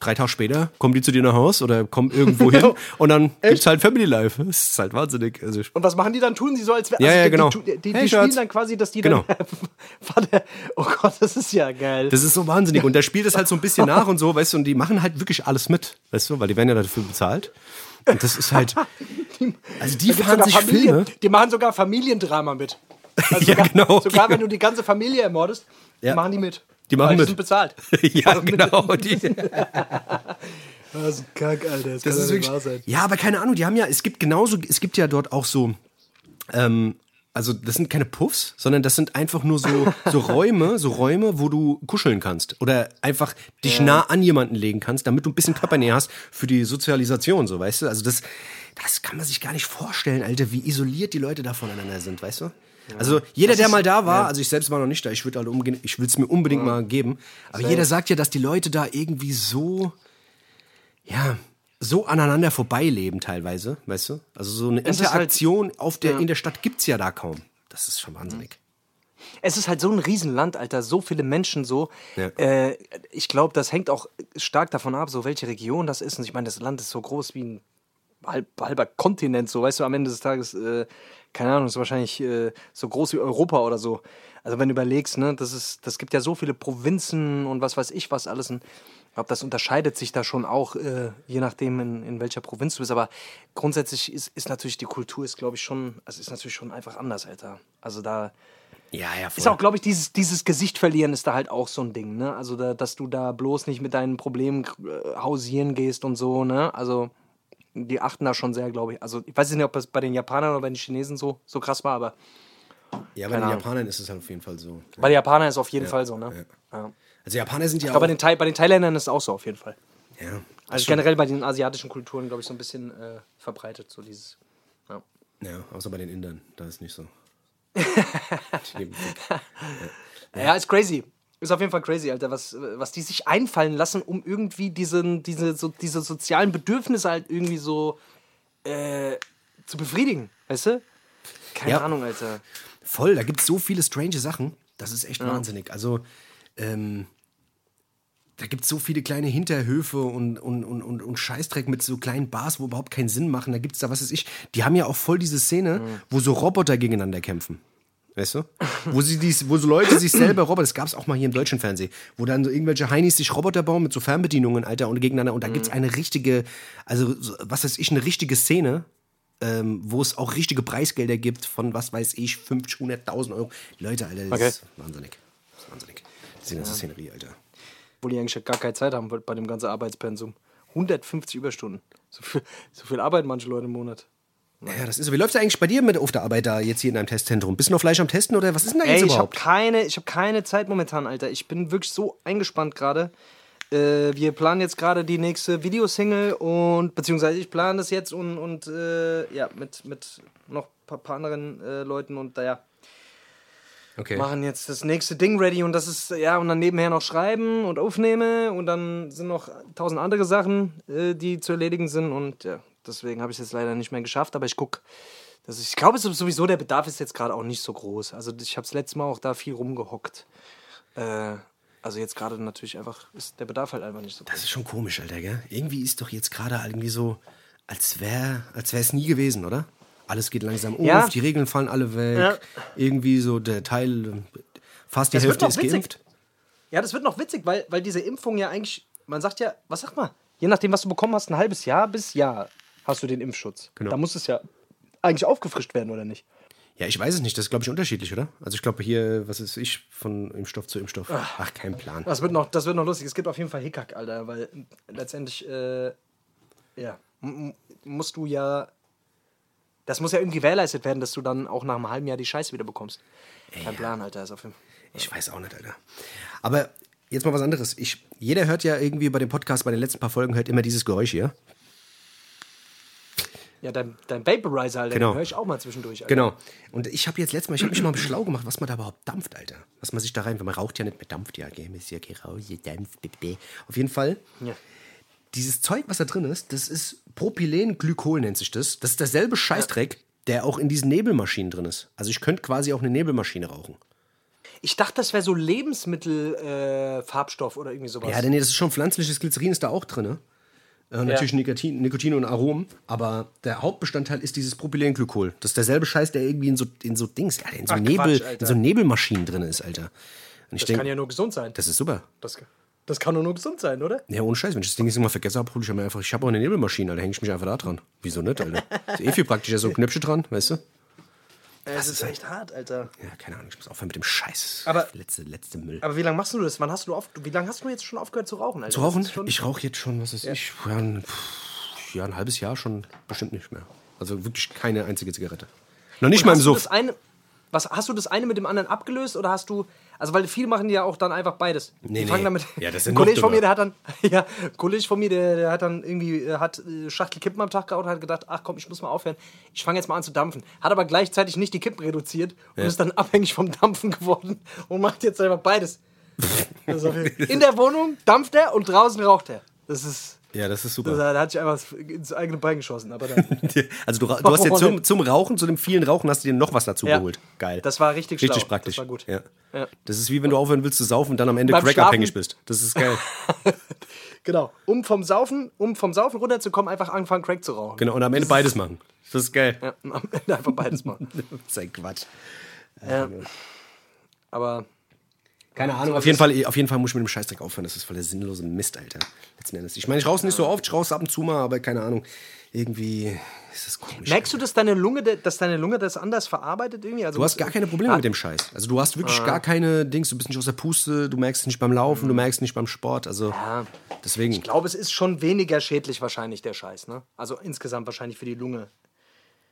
drei Tage später kommen die zu dir nach Haus oder kommen irgendwo hin <laughs> und dann gibt's halt Family Life. Das ist halt wahnsinnig. Also Und was machen die dann? Tun sie so, als wäre Ja, ja, die, genau. Die, die, Hey, die spielen dann quasi, dass die Genau. dann. <laughs> Vater, oh Gott, das ist ja geil. Das ist so wahnsinnig. Und der spielt das halt so ein bisschen <laughs> nach und so, weißt du, und die machen halt wirklich alles mit, weißt du, weil die werden ja dafür bezahlt. Und das ist halt. Also die fahren sich Familien- Filme. Die machen sogar Familiendrama mit. Also Ja, sogar, genau. Sogar wenn du die ganze Familie ermordest, Ja. machen die mit. Die machen mit. sind bezahlt. <laughs> ja, genau. Die, <laughs> Das ist ein Kack, Alter. Das, das ist wirklich, ja, aber keine Ahnung, die haben ja, es gibt genauso, es gibt ja dort auch so, ähm, also das sind keine Puffs, sondern das sind einfach nur so, <laughs> so Räume, so Räume, wo du kuscheln kannst oder einfach dich nah an jemanden legen kannst, damit du ein bisschen Körpernähe hast für die Sozialisation, so weißt du. Also das, das kann man sich gar nicht vorstellen, Alter, wie isoliert die Leute da voneinander sind, weißt du. Also jeder, der mal da war, also ich selbst war noch nicht da, ich würde halt umgehen, ich will es mir unbedingt mal geben, aber jeder sagt ja, dass die Leute da irgendwie so, ja, so aneinander vorbeileben teilweise, weißt du? Also so eine ist halt- Interaktion auf der, in der Stadt gibt's ja da kaum. Das ist schon wahnsinnig. Es ist halt so ein Riesenland, Alter. So viele Menschen so. Ja. Äh, ich glaube, das hängt auch stark davon ab, so welche Region das ist. Und ich meine, das Land ist so groß wie ein halb, halber Kontinent, so, weißt du, am Ende des Tages, äh, keine Ahnung, ist wahrscheinlich äh, so groß wie Europa oder so. Also wenn du überlegst, ne, das ist, das gibt ja so viele Provinzen und was weiß ich was alles. Und ich glaube, das unterscheidet sich da schon auch, äh, je nachdem, in, in welcher Provinz du bist. Aber grundsätzlich ist, ist natürlich die Kultur, ist glaube ich schon, also ist natürlich schon einfach anders, Alter. Also da Ja, ja, voll. ist auch, glaube ich, dieses, dieses Gesicht verlieren ist da halt auch so ein Ding, ne? Also, da, dass du da bloß nicht mit deinen Problemen äh, hausieren gehst und so, ne? Also, die achten da schon sehr, glaube ich. Also, ich weiß nicht, ob das bei den Japanern oder bei den Chinesen so, so krass war, aber ja, bei den. Japanern ist es halt auf jeden Fall so. bei den Japanern ist es auf jeden Fall so, ne? Ja. Also Japaner sind ja bei auch... den, Thai, bei den Thailändern ist es auch so, auf jeden Fall. ja, Also, generell bei den asiatischen Kulturen, glaube ich, so ein bisschen äh, verbreitet, so dieses. Ja. ja, außer bei den Indern, da ist nicht so. <laughs> Fick. Ja, ist crazy. Ist auf jeden Fall crazy, Alter, was, was die sich einfallen lassen, um irgendwie diesen, diese, so, diese sozialen Bedürfnisse halt irgendwie so äh, zu befriedigen, weißt du? Keine Ja. Ahnung, Alter. Voll, da gibt es so viele strange Sachen. Das ist echt wahnsinnig. Also, ähm, da gibt es so viele kleine Hinterhöfe und, und, und, und, und Scheißdreck mit so kleinen Bars, wo überhaupt keinen Sinn machen. Da gibt es da, was weiß ich, die haben ja auch voll diese Szene, wo so Roboter gegeneinander kämpfen. Weißt du? Wo, sie dies, wo so Leute sich selber Roboter, das gab es auch mal hier im deutschen Fernsehen, wo dann so irgendwelche Heinis sich Roboter bauen mit so Fernbedienungen, Alter, und gegeneinander. Und da gibt es eine richtige, also so, was weiß ich, eine richtige Szene, ähm, wo es auch richtige Preisgelder gibt von, was weiß ich, 50, 100.000 Euro. Leute, Alter, das Okay. ist wahnsinnig. Das ist wahnsinnig. Die ganze Szenerie, Alter. Wo die eigentlich gar keine Zeit haben bei dem ganzen Arbeitspensum. 150 Überstunden. So viel, so viel arbeiten manche Leute im Monat. Ja, das ist so. Wie läuft es eigentlich bei dir mit auf der Arbeit da jetzt hier in einem Testzentrum? Bist du noch Fleisch am Testen oder was ist denn da Ey, jetzt ich habe überhaupt? keine, ich hab keine Zeit momentan, Alter. Ich bin wirklich so eingespannt gerade. Äh, wir planen jetzt gerade die nächste Videosingle und beziehungsweise ich plane das jetzt und, und äh, ja, mit, mit noch ein paar, paar anderen äh, Leuten und ja, Okay. machen jetzt das nächste Ding ready und das ist, ja, und dann nebenher noch schreiben und aufnehme und dann sind noch tausend andere Sachen, äh, die zu erledigen sind und ja, deswegen habe ich es jetzt leider nicht mehr geschafft, aber ich gucke, dass ich, ich glaube es ist sowieso, der Bedarf ist jetzt gerade auch nicht so groß. Also ich habe das letzte Mal auch da viel rumgehockt. Äh, also jetzt gerade natürlich einfach, ist der Bedarf halt einfach nicht so groß. Das ist schon komisch, Alter, gell? Irgendwie ist doch jetzt gerade irgendwie so, als wäre als es nie gewesen, oder? Alles geht langsam auf, Ja. die Regeln fallen alle weg. Ja. Irgendwie so der Teil, fast die Das Hälfte ist witzig. geimpft. Ja, das wird noch witzig, weil, weil diese Impfung ja eigentlich, man sagt ja, was sagt man? Je nachdem, was du bekommen hast, ein halbes Jahr bis Jahr hast du den Impfschutz. Genau. Da muss es ja eigentlich aufgefrischt werden, oder nicht? Ja, ich weiß es nicht. Das ist, glaube ich, unterschiedlich, oder? Also ich glaube hier, was ist ich, von Impfstoff zu Impfstoff. Ach, kein Plan. Das wird noch, das wird noch lustig. Es gibt auf jeden Fall Hickhack, Alter, weil letztendlich, äh, ja, musst du ja, das muss ja irgendwie gewährleistet werden, dass du dann auch nach einem halben Jahr die Scheiße wieder bekommst. Kein Plan, Alter, ist auf jeden Fall. Ich weiß auch nicht, Alter. Aber jetzt mal was anderes. Ich, jeder hört ja irgendwie bei dem Podcast, bei den letzten paar Folgen, hört immer dieses Geräusch hier. Ja, dein, dein Vaporizer, Alter, Genau. den höre ich auch mal zwischendurch, Alter. Genau. Und ich habe jetzt letztes Mal, ich habe mich mal schlau gemacht, was man da überhaupt dampft, Alter. Was man sich da rein, weil man raucht ja nicht mehr, dampft ja, gell? Ist ja geraucht, dampft, bebe. Auf jeden Fall, Ja. dieses Zeug, was da drin ist, das ist Propylenglykol nennt sich das. Das ist derselbe Scheißdreck, der auch in diesen Nebelmaschinen drin ist. Also ich könnte quasi auch eine Nebelmaschine rauchen. Ich dachte, das wäre so Lebensmittel-Farbstoff äh, oder irgendwie sowas. Ja, denn nee, das ist schon pflanzliches Glycerin, ist da auch drin. Äh, natürlich Nikotin, Nikotin und Aromen, aber der Hauptbestandteil ist dieses Propylenglykol. Das ist derselbe Scheiß, der irgendwie in so, in so Dings, Alter, in so, Ach, Nebel, Quatsch, in so Nebelmaschinen drin ist, Alter. Und das kann denke, ja nur gesund sein. das ist super. Das, das kann nur gesund sein, oder? Ja, ohne Scheiß, wenn ich das Ding jetzt immer vergesse habe, hole ich mir einfach, ich habe auch eine Nebelmaschine, Alter, hänge ich mich einfach da dran. Wieso nicht, Alter? Ist eh viel praktischer, so ein Knöpfchen dran, weißt du? Es ist echt hart, Alter. Ja, keine Ahnung, ich muss aufhören mit dem Scheiß. Aber- letzte, letzte Müll. Aber wie lange machst du das? Wann hast du auf, wie lange hast du jetzt schon aufgehört zu rauchen, Alter? Zu rauchen? Ich rauche jetzt schon, was ist ich, ja ein, ja, ein halbes Jahr schon bestimmt nicht mehr. Also wirklich keine einzige Zigarette. Noch nicht mal im Suff. das eine, was, hast du das eine mit dem anderen abgelöst oder hast du, also weil viele machen ja auch dann einfach beides. Nee, die nee. fangen damit. Ja, das ist ein Kollege von mir, der hat dann, <laughs> ja, ein Kollege von mir, der, der hat dann irgendwie, äh, hat äh, Schachtel Kippen am Tag geraucht und hat gedacht, ach komm, ich muss mal aufhören. Ich fange jetzt mal an zu dampfen. Hat aber gleichzeitig nicht die Kippen reduziert und ist dann <laughs> abhängig vom Dampfen geworden und macht jetzt einfach beides. Jeden- <laughs> In der Wohnung dampft er und draußen raucht er. Das ist, Ja, das ist super. da hatte ich einfach ins eigene Bein geschossen. Aber dann, <laughs> <laughs> Also du, du hast jetzt Warum zum, zum Rauchen, zu dem vielen Rauchen, hast du dir noch was dazu Ja. geholt. Geil. das war richtig, Richtig schlau. praktisch. Das war gut. Ja. Ja. Das ist wie wenn du aufhören willst zu saufen und dann am Ende crackabhängig bist. Das ist geil. <laughs> Genau. Um vom Saufen, um vom Saufen runterzukommen, einfach anfangen, Crack zu rauchen. genau, und am Ende beides machen. Das ist geil. Ja, am Ende einfach beides machen. Das ist ein Quatsch. Ja. Aber Keine Ahnung. Auf jeden, Fall, auf jeden Fall muss ich mit dem Scheißdreck aufhören. Das ist voll der sinnlose Mist, Alter. Letzten Endes. Ich meine, ich rauche nicht so oft, ich rauche ab und zu mal, aber keine Ahnung. Irgendwie ist das komisch. merkst du, dass deine Lunge, dass deine Lunge das anders verarbeitet irgendwie? Also Du hast gar keine Probleme Ah. mit dem Scheiß. Also du hast wirklich gar keine Dings, du bist nicht aus der Puste, du merkst es nicht beim Laufen, du merkst es nicht beim Sport. Also Ja. deswegen. Ich glaube, es ist schon weniger schädlich wahrscheinlich der Scheiß, ne? Also insgesamt wahrscheinlich für die Lunge.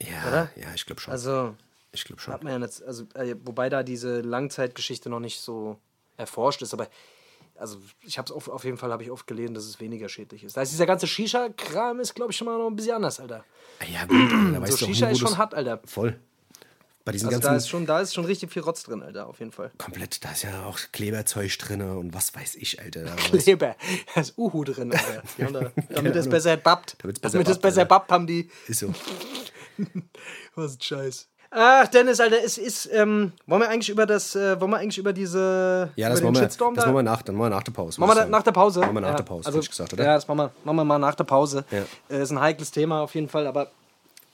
Ja, Oder? ja, ich glaube schon. Also ich glaube schon. hat man ja nicht, also äh, wobei da diese Langzeitgeschichte noch nicht so erforscht ist, aber also ich habe es auf, auf jeden Fall habe ich oft gelesen, dass es weniger schädlich ist. Da ist dieser ganze Shisha-Kram ist glaube ich schon mal noch ein bisschen anders, Alter. Ja, gut, Alter, <clears throat> So Shisha nie, ist schon hart, Alter. Voll. Bei diesen Also ganzen da ist schon, da ist schon richtig viel Rotz drin, Alter, auf jeden Fall. komplett, da ist ja auch Kleberzeug drin und was weiß ich, Alter. <laughs> Kleber, da ist Uhu drin, Alter. <laughs> Da, damit es besser babbt. Damit's besser Damit es babbt, besser babbt, haben die. ist so. <laughs> Was ein Scheiß. Ach, Dennis, Alter, es ist, ähm, wollen wir eigentlich über das, äh, wollen wir eigentlich über diese, Ja, über das machen wir, Shitstorm das da? machen wir nach, dann machen wir nach der Pause. Machen wir da, nach der Pause? Machen wir nach ja, der Pause, also, ich gesagt, oder? Ja, das machen wir, machen wir mal nach der Pause. Ja. Äh, ist ein heikles Thema auf jeden Fall, aber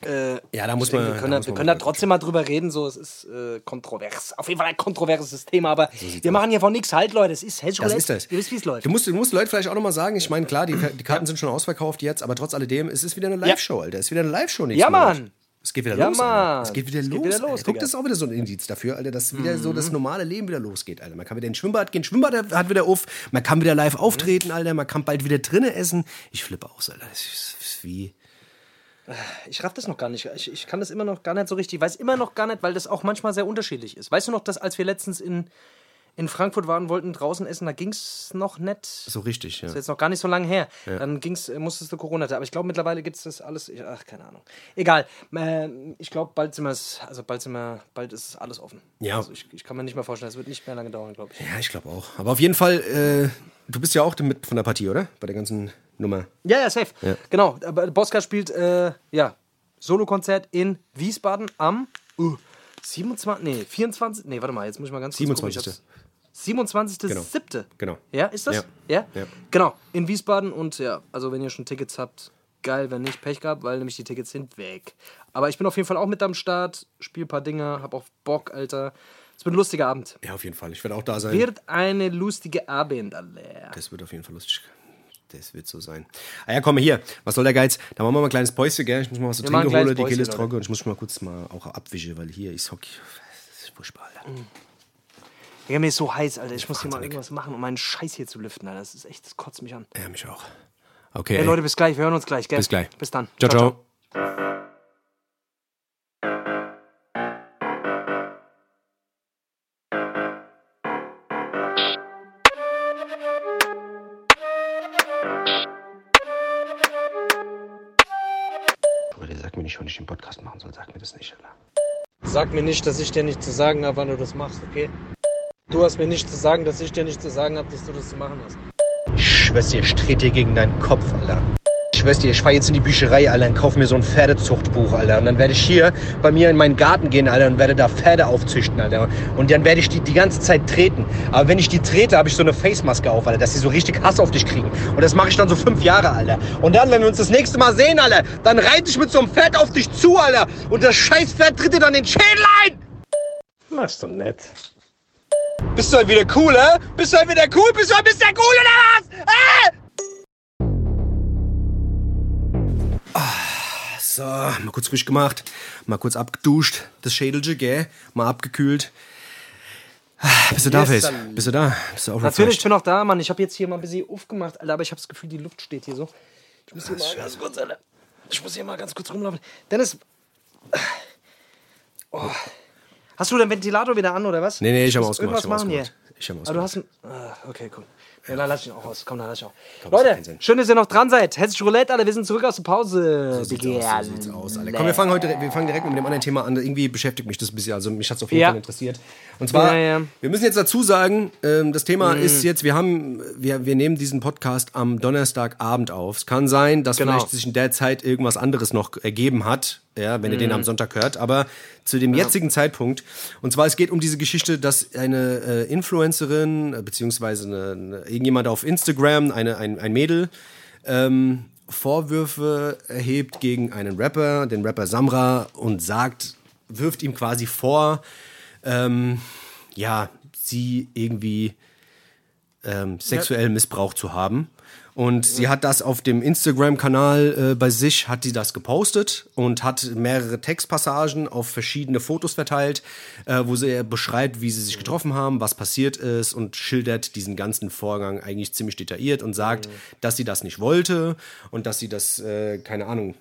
äh, Ja, da muss man- wir können, da wir können da trotzdem mal drüber reden. So, es ist äh, kontrovers. Auf jeden Fall ein kontroverses Thema, aber wir machen hier von nichts halt, Leute. Es ist Hedge Das ist das. Ihr wisst, wie es läuft. Du musst, du musst Leute vielleicht auch nochmal sagen, ich meine, klar, die, die Karten sind schon ausverkauft jetzt, aber trotz alledem, es ist wieder eine Live-Show, Alter. Es ist wieder eine Live-Show nächsten Ja. Mann. Es geht wieder Ja, los. Mann. Es geht wieder Es los. geht wieder los, Guck, das ist auch wieder so ein Indiz dafür, Alter, dass wieder so das normale Leben wieder losgeht, Alter. Man kann wieder ins Schwimmbad gehen, Schwimmbad hat wieder auf, man kann wieder live auftreten, Alter, man kann bald wieder drinnen essen. Ich flippe aus, Alter. Das ist, das ist wie... Ich raff das noch gar nicht. Ich, ich kann das immer noch gar nicht so richtig. Ich weiß immer noch gar nicht, weil das auch manchmal sehr unterschiedlich ist. Weißt du noch, dass als wir letztens in, in Frankfurt waren wollten draußen essen, da ging es noch nicht. So richtig, ja. Das ist jetzt noch gar nicht so lange her. Dann ging's, äh, musstest du Corona. Aber ich glaube, mittlerweile gibt es das alles. ich- Ach, keine Ahnung. Egal. Ähm, ich glaube, bald sind wir also bald sind wir, bald ist alles offen. Ja. Also ich, ich kann mir nicht mehr vorstellen, es wird nicht mehr lange dauern, glaube ich. Ja, ich glaube auch. Aber auf jeden Fall, äh, du bist ja auch mit von der Partie, oder? Bei der ganzen Nummer. Ja, ja, safe. Genau. Aber Boska spielt, äh, ja, Solokonzert in Wiesbaden am uh, 27, nee, 24, nee, warte mal, jetzt muss ich mal ganz kurz 27.. gucken. Ich hab's- 27.07. Genau. Ja, ist das? Ja. Ja? Ja. Genau, in Wiesbaden und ja, also wenn ihr schon Tickets habt, geil, wenn nicht, Pech gehabt, weil nämlich die Tickets sind weg. Aber ich bin auf jeden Fall auch mit am Start, spiel ein paar Dinge, hab auch Bock, Alter. Es wird ein lustiger Abend. Ja, auf jeden Fall. Ich werde auch da sein. Wird eine lustige Abend, Alter. Das wird auf jeden Fall lustig. Das wird so sein. Ah ja, komm mal hier. Was soll der Geiz? Da machen wir mal ein kleines Päuschen, gell? Ich muss mal was zu trinken holen. Die Kehle ist trocken und ich muss mal kurz mal auch abwischen, weil hier ist Hockey. Das ist furchtbar, Alter. Digga, mir ist so heiß, Alter. Ich muss hier mal irgendwas machen, um meinen Scheiß hier zu lüften, Alter. Das ist echt, das kotzt mich an. Ja, mich auch. Okay. Hey, ey. Leute, bis gleich. Wir hören uns gleich, gell? Bis gleich. Bis dann. Ciao, ciao. Leute, sag mir nicht, wann ich den Podcast machen soll. Sag mir das nicht, Alter. Sag mir nicht, dass ich dir nicht zu sagen habe, wann du das machst, okay? Du hast mir nicht zu sagen, dass ich dir nicht zu sagen habe, dass du das zu machen hast. Ich schwör's dir, ich trete dir gegen deinen Kopf, Alter. Ich schwör's dir, ich fahr jetzt in die Bücherei, Alter, und kauf mir so ein Pferdezuchtbuch, Alter. Und dann werde ich hier bei mir in meinen Garten gehen, Alter, und werde da Pferde aufzüchten, Alter. Und dann werde ich die die ganze Zeit treten. Aber wenn ich die trete, habe ich so eine Facemaske auf, Alter, dass sie so richtig Hass auf dich kriegen. Und das mache ich dann so fünf Jahre, Alter. Und dann, wenn wir uns das nächste Mal sehen, Alter, dann reite ich mit so einem Pferd auf dich zu, Alter. Und das scheiß Pferd tritt dir dann den Schädel ein. Das ist doch nett. Bist du halt wieder cool, hä? Bist du halt wieder cool? Bist du halt Mr. Cool oder was? Äh? So, mal kurz frisch gemacht, mal kurz abgeduscht, das Schädelchen, gell? Mal abgekühlt. Ah, Bist du da, Yes, Face? Bist du da? Bist du auch Natürlich, ich bin noch da, Mann. Ich habe jetzt hier mal ein bisschen aufgemacht, Alter, aber ich habe das Gefühl, die Luft steht hier so. Ich muss hier mal ganz kurz, Alter. Ich muss hier mal ganz kurz rumlaufen. Dennis. Oh. Hast du den Ventilator wieder an oder was? Nee, nee, ich hab Muss ausgemacht, Irgendwas ich hab machen ausgemacht. hier. Ich hab Aber du hast ausgemacht. einen. Ah, okay, cool. Ja, dann lass ich ihn auch aus. Komm, dann lass ich auch. Komm, Leute, schön, dass ihr noch dran seid. Herzlich Roulette, alle. Wir sind zurück aus der Pause. So sieht's aus, so sieht's aus, Alter. Komm, wir fangen heute wir fangen direkt mit dem anderen Thema an. Irgendwie beschäftigt mich das ein bisschen. Also mich hat es auf jeden Ja. Fall interessiert. Und zwar, Ja, ja. wir müssen jetzt dazu sagen, ähm, das Thema ist jetzt, wir haben, wir, wir nehmen diesen Podcast am Donnerstagabend auf. Es kann sein, dass Genau. vielleicht sich in der Zeit irgendwas anderes noch ergeben hat, ja, wenn ihr den am Sonntag hört. Aber zu dem jetzigen Zeitpunkt, und zwar es geht um diese Geschichte, dass eine äh, Influencerin, äh, beziehungsweise eine, eine, irgendjemand auf Instagram, eine, ein, ein Mädel, ähm, Vorwürfe erhebt gegen einen Rapper, den Rapper Samra, und sagt, wirft ihm quasi vor, ähm, ja, sie irgendwie ähm, sexuell missbraucht zu haben. Und sie hat das auf dem Instagram-Kanal äh, bei sich, hat sie das gepostet und hat mehrere Textpassagen auf verschiedene Fotos verteilt, äh, wo sie beschreibt, wie sie sich getroffen haben, was passiert ist und schildert diesen ganzen Vorgang eigentlich ziemlich detailliert und sagt, dass sie das nicht wollte und dass sie das, äh, keine Ahnung,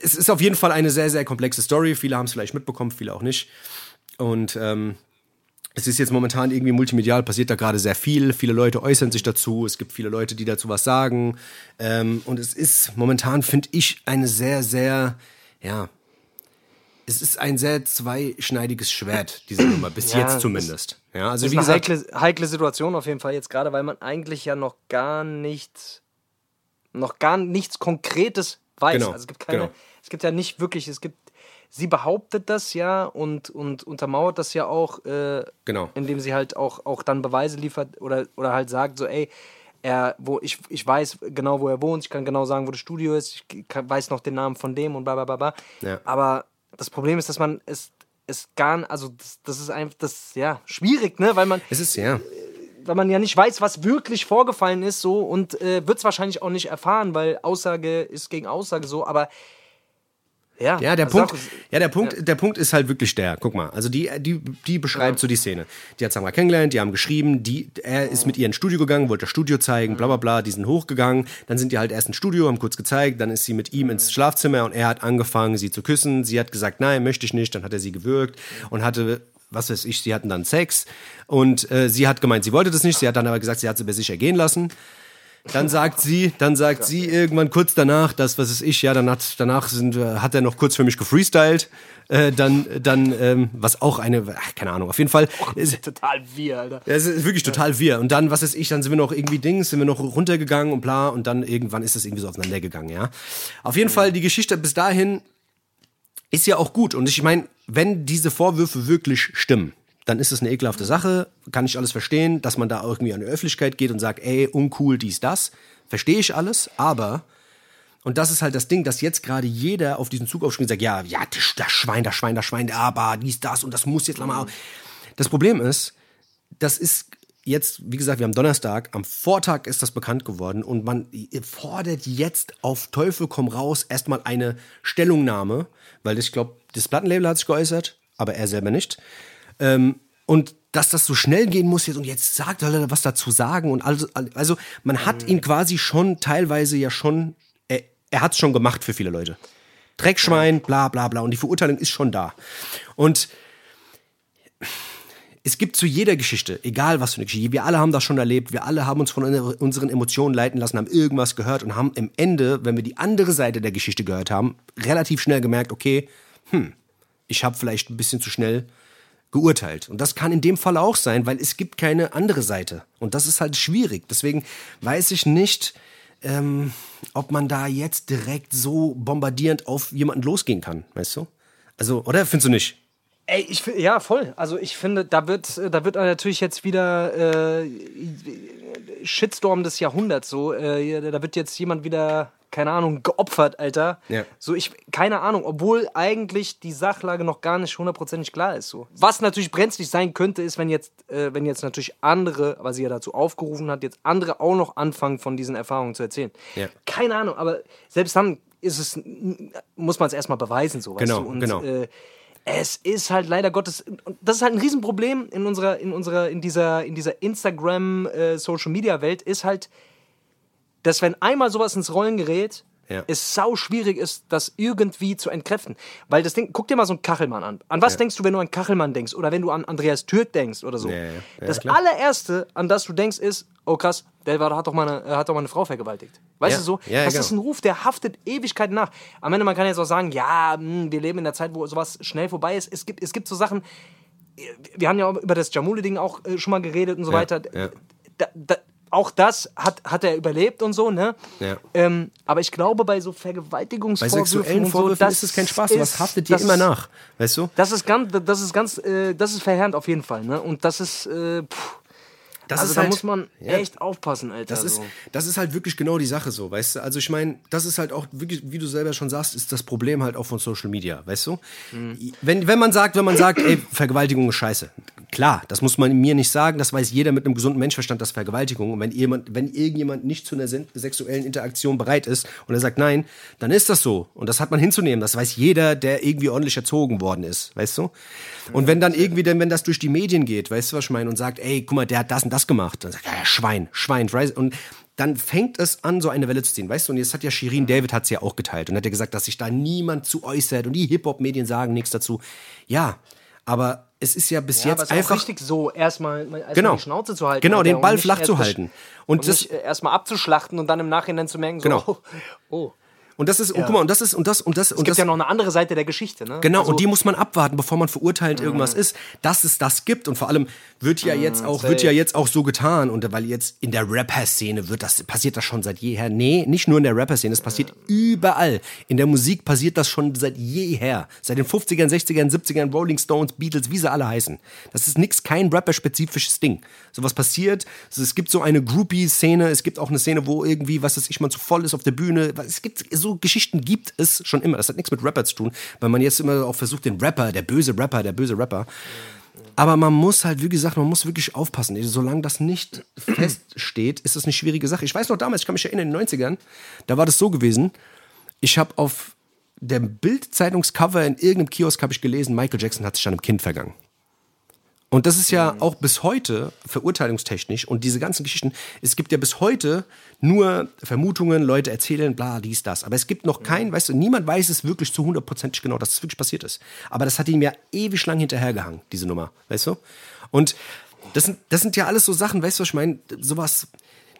es ist auf jeden Fall eine sehr, sehr komplexe Story. Viele haben es vielleicht mitbekommen, viele auch nicht. Und ähm, es ist jetzt momentan irgendwie multimedial, passiert da gerade sehr viel. Viele Leute äußern sich dazu. Es gibt viele Leute, die dazu was sagen. Ähm, und es ist momentan, finde ich, eine sehr, sehr, ja, es ist ein sehr zweischneidiges Schwert, diese Nummer, bis Ja, jetzt es zumindest. Ja, also Das wie ist eine gesagt, heikle, heikle Situation auf jeden Fall jetzt gerade, weil man eigentlich ja noch gar nichts, noch gar nichts Konkretes weiß. Genau, Also es gibt keine, genau. es gibt ja nicht wirklich, es gibt, sie behauptet das ja und, und untermauert das ja auch, äh, Genau. indem sie halt auch, auch dann Beweise liefert oder, oder halt sagt so, ey, er, wo ich, ich weiß genau, wo er wohnt, ich kann genau sagen, wo das Studio ist, ich kann, weiß noch den Namen von dem und bla bla bla bla. Ja. Aber das Problem ist, dass man es, es gar, n- also das, das ist einfach, das, ja, schwierig, ne, weil man, es ist, ja. weil man ja nicht weiß, was wirklich vorgefallen ist, so und äh, wird es wahrscheinlich auch nicht erfahren, weil Aussage ist gegen Aussage so, aber ja. Ja, der also Punkt, ja, der Punkt, der Punkt ist halt wirklich der. Guck mal, also die, die, die beschreibt so die Szene. Die hat Samra kennengelernt, die haben geschrieben, die, er ist mit ihr ins Studio gegangen, wollte das Studio zeigen, bla bla bla, die sind hochgegangen, dann sind die halt erst ins Studio, haben kurz gezeigt, dann ist sie mit ihm ins Schlafzimmer und er hat angefangen, sie zu küssen. Sie hat gesagt, nein, möchte ich nicht, dann hat er sie gewürgt und hatte was weiß ich, sie hatten dann Sex und äh, sie hat gemeint, sie wollte das nicht, sie hat dann aber gesagt, sie hat es über sich ergehen lassen. Dann sagt sie, dann sagt sie irgendwann kurz danach, das, was ist ich, ja, hat, danach sind, hat er noch kurz für mich gefreestylt. Äh, dann, dann, ähm, was auch eine, ach, keine Ahnung, auf jeden Fall. Ist, total wir, Alter. ja, es ist wirklich total wir. Und dann, was ist ich, dann sind wir noch irgendwie Dings, sind wir noch runtergegangen und bla, und dann irgendwann ist das irgendwie so auseinandergegangen, ja. Auf jeden Fall, die Geschichte bis dahin ist ja auch gut. Und ich meine, wenn diese Vorwürfe wirklich stimmen, dann ist es eine ekelhafte Sache, kann ich alles verstehen, dass man da irgendwie an die Öffentlichkeit geht und sagt, ey, uncool, dies, das. Verstehe ich alles, aber, und das ist halt das Ding, dass jetzt gerade jeder auf diesen Zug aufspringt und sagt, ja, ja, das, Schwein, das Schwein, das Schwein, aber dies, das und das muss jetzt nochmal. Das Problem ist, das ist jetzt, wie gesagt, wir haben Donnerstag, am Vortag ist das bekannt geworden und man fordert jetzt auf Teufel komm raus erstmal eine Stellungnahme, weil ich glaube, das Plattenlabel hat sich geäußert, aber er selber nicht. Ähm, und dass das so schnell gehen muss jetzt und jetzt sagt er was dazu sagen und also, also man hat ihn quasi schon teilweise ja schon, er, er hat es schon gemacht für viele Leute. Dreckschwein, bla bla bla und die Verurteilung ist schon da. Und es gibt zu jeder Geschichte, egal was für eine Geschichte, wir alle haben das schon erlebt, wir alle haben uns von unseren Emotionen leiten lassen, haben irgendwas gehört und haben im Ende, wenn wir die andere Seite der Geschichte gehört haben, relativ schnell gemerkt, okay, hm, ich habe vielleicht ein bisschen zu schnell geurteilt. Und das kann in dem Fall auch sein, weil es gibt keine andere Seite. Und das ist halt schwierig. Deswegen weiß ich nicht, ähm, ob man da jetzt direkt so bombardierend auf jemanden losgehen kann, weißt du? Also, oder findest du nicht? Ey, ich finde, ja, voll. Also ich finde, da wird, da wird natürlich jetzt wieder äh, Shitstorm des Jahrhunderts so. Äh, da wird jetzt jemand wieder, keine Ahnung, geopfert, Alter. Ja. So, ich, keine Ahnung, obwohl eigentlich die Sachlage noch gar nicht hundertprozentig klar ist. So. Was natürlich brenzlig sein könnte, ist, wenn jetzt, äh, wenn jetzt natürlich andere, weil sie ja dazu aufgerufen hat, jetzt andere auch noch anfangen, von diesen Erfahrungen zu erzählen. Ja. Keine Ahnung, aber selbst dann ist es, muss man es erstmal beweisen, so weißt Genau, du. Und, genau. Äh, es ist halt leider Gottes, und das ist halt ein Riesenproblem in unserer, in unserer, in dieser, in dieser Instagram, äh, Social Media Welt, ist halt, dass wenn einmal sowas ins Rollen gerät, Ja. es sau schwierig ist, das irgendwie zu entkräften. Weil das Ding, guck dir mal so einen Kachelmann an. An was denkst du, wenn du an Kachelmann denkst? Oder wenn du an Andreas Türk denkst oder so? Ja, ja. Ja, das klar. allererste, an das du denkst, ist, oh krass, der war, hat, doch mal eine, äh, hat doch mal eine Frau vergewaltigt. Weißt Ja. du so? Ja, ja, das ist ein genau. Ruf, der haftet Ewigkeiten nach. Am Ende, man kann jetzt auch sagen, ja, hm, wir leben in der Zeit, wo sowas schnell vorbei ist. Es gibt, es gibt so Sachen, wir haben ja über das Jamule-Ding auch äh, schon mal geredet und so weiter. ja. Da, da, auch das hat, hat er überlebt und so, ne? Ja. Ähm, aber ich glaube, bei so Bei Vergewaltigungsvorwürfen sexuellen und so, Vorwürfen das ist es kein Spaß. Ist- haftet dir immer nach. Weißt du? Das ist ganz, das ist ganz, äh, das ist verheerend auf jeden Fall, ne? Und das ist, äh, pff, Das also ist da halt- muss man ja. echt aufpassen, Alter. Das ist, das ist halt wirklich genau die Sache so, weißt du? Also ich meine, das ist halt auch wirklich, wie du selber schon sagst, ist das Problem halt auch von Social Media, weißt du? Wenn, wenn man sagt, wenn man sagt, ey, Vergewaltigung ist scheiße. Klar, das muss man mir nicht sagen, das weiß jeder mit einem gesunden Menschverstand, dass Vergewaltigung. Und wenn jemand, wenn irgendjemand nicht zu einer sexuellen Interaktion bereit ist und er sagt nein, dann ist das so. Und das hat man hinzunehmen. Das weiß jeder, der irgendwie ordentlich erzogen worden ist, weißt du? Und wenn dann irgendwie, denn wenn das durch die Medien geht, weißt du, was ich meine, und sagt, ey, guck mal, der hat das und das gemacht, dann sagt er, ja, Schwein, Schwein, und dann fängt es an, so eine Welle zu ziehen, weißt du? Und jetzt hat ja Shirin David hat's ja auch geteilt und hat ja gesagt, dass sich da niemand zu äußert und die Hip-Hop-Medien sagen nichts dazu. Ja, aber es ist ja bis Ja, jetzt aber es ist einfach richtig so, erstmal, erstmal Genau. die Schnauze zu halten. Genau, den Ball flach erst zu halten. Und Und, das- äh, erstmal abzuschlachten und dann im Nachhinein zu merken, so, Genau. <laughs> oh, oh. Und das ist und guck mal, und das ist und das und das und Es gibt das ja noch eine andere Seite der Geschichte, ne? Genau, Also, und die muss man abwarten, bevor man verurteilt Mhm. irgendwas ist. Dass es das gibt und vor allem wird ja jetzt auch wird ja jetzt auch so getan und weil jetzt in der Rapper-Szene wird das passiert das schon seit jeher. Nee, nicht nur in der Rapper-Szene, es passiert überall. In der Musik passiert das schon seit jeher, seit den 50ern, 60ern, 70ern, Rolling Stones, Beatles, wie sie alle heißen. Das ist nix kein Rapper-spezifisches Ding. Sowas passiert, es gibt so eine Groupie-Szene, es gibt auch eine Szene, wo irgendwie, was weiß ich, man zu voll ist auf der Bühne. Es gibt so Geschichten gibt es schon immer. Das hat nichts mit Rapper zu tun, weil man jetzt immer auch versucht, den Rapper, der böse Rapper, der böse Rapper. Aber man muss halt, wie gesagt, man muss wirklich aufpassen. Solange das nicht <clears throat> feststeht, ist das eine schwierige Sache. Ich weiß noch damals, ich kann mich erinnern, in den 90ern, da war das so gewesen, ich habe auf dem Bild-Zeitungscover in irgendeinem Kiosk ich gelesen, Michael Jackson hat sich an einem Kind vergangen. Und das ist ja auch bis heute verurteilungstechnisch und diese ganzen Geschichten, es gibt ja bis heute nur Vermutungen, Leute erzählen, bla, dies, das. Aber es gibt noch kein, weißt du, niemand weiß es wirklich zu hundertprozentig genau, dass es wirklich passiert ist. Aber das hat ihm ja ewig lang hinterhergehangen, diese Nummer, weißt du? Und das sind, das sind ja alles so Sachen, weißt du, was ich meine? Sowas.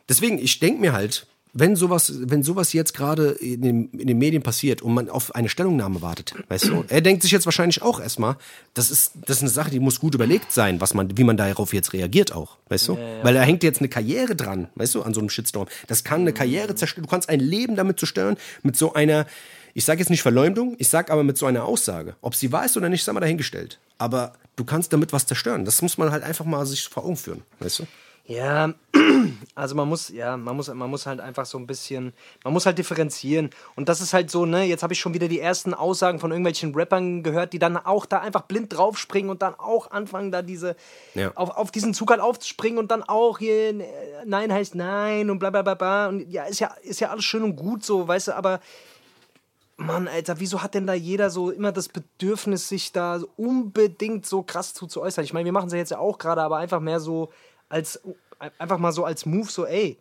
Deswegen, ich denke mir halt, wenn sowas, wenn sowas jetzt gerade in, den- in den Medien passiert und man auf eine Stellungnahme wartet, weißt du, er denkt sich jetzt wahrscheinlich auch erstmal, das ist, das ist eine Sache, die muss gut überlegt sein, was man, wie man darauf jetzt reagiert auch, weißt du? Weil da hängt jetzt eine Karriere dran, weißt du, an so einem Shitstorm. Das kann eine Karriere zerstören, du kannst ein Leben damit zerstören, mit so einer, ich sage jetzt nicht Verleumdung, ich sage aber mit so einer Aussage. Ob sie wahr ist oder nicht, sei mal dahingestellt. Aber du kannst damit was zerstören. Das muss man halt einfach mal sich vor Augen führen, weißt du? Ja, <clears throat> also man muss, ja, man muss, man muss halt einfach so ein bisschen, man muss halt differenzieren. Und das ist halt so, ne, jetzt habe ich schon wieder die ersten Aussagen von irgendwelchen Rappern gehört, die dann auch da einfach blind draufspringen und dann auch anfangen, da diese, Ja. auf, auf diesen Zug halt aufzuspringen und dann auch hier, äh, Nein heißt Nein und bla bla bla bla. Und ja, ist ja, ist ja alles schön und gut so, weißt du, aber Mann, Alter, wieso hat denn da jeder so immer das Bedürfnis, sich da unbedingt so krass zu, zu äußern? Ich meine, wir machen es ja jetzt ja auch gerade, aber einfach mehr so als, einfach mal so als Move, so, ey,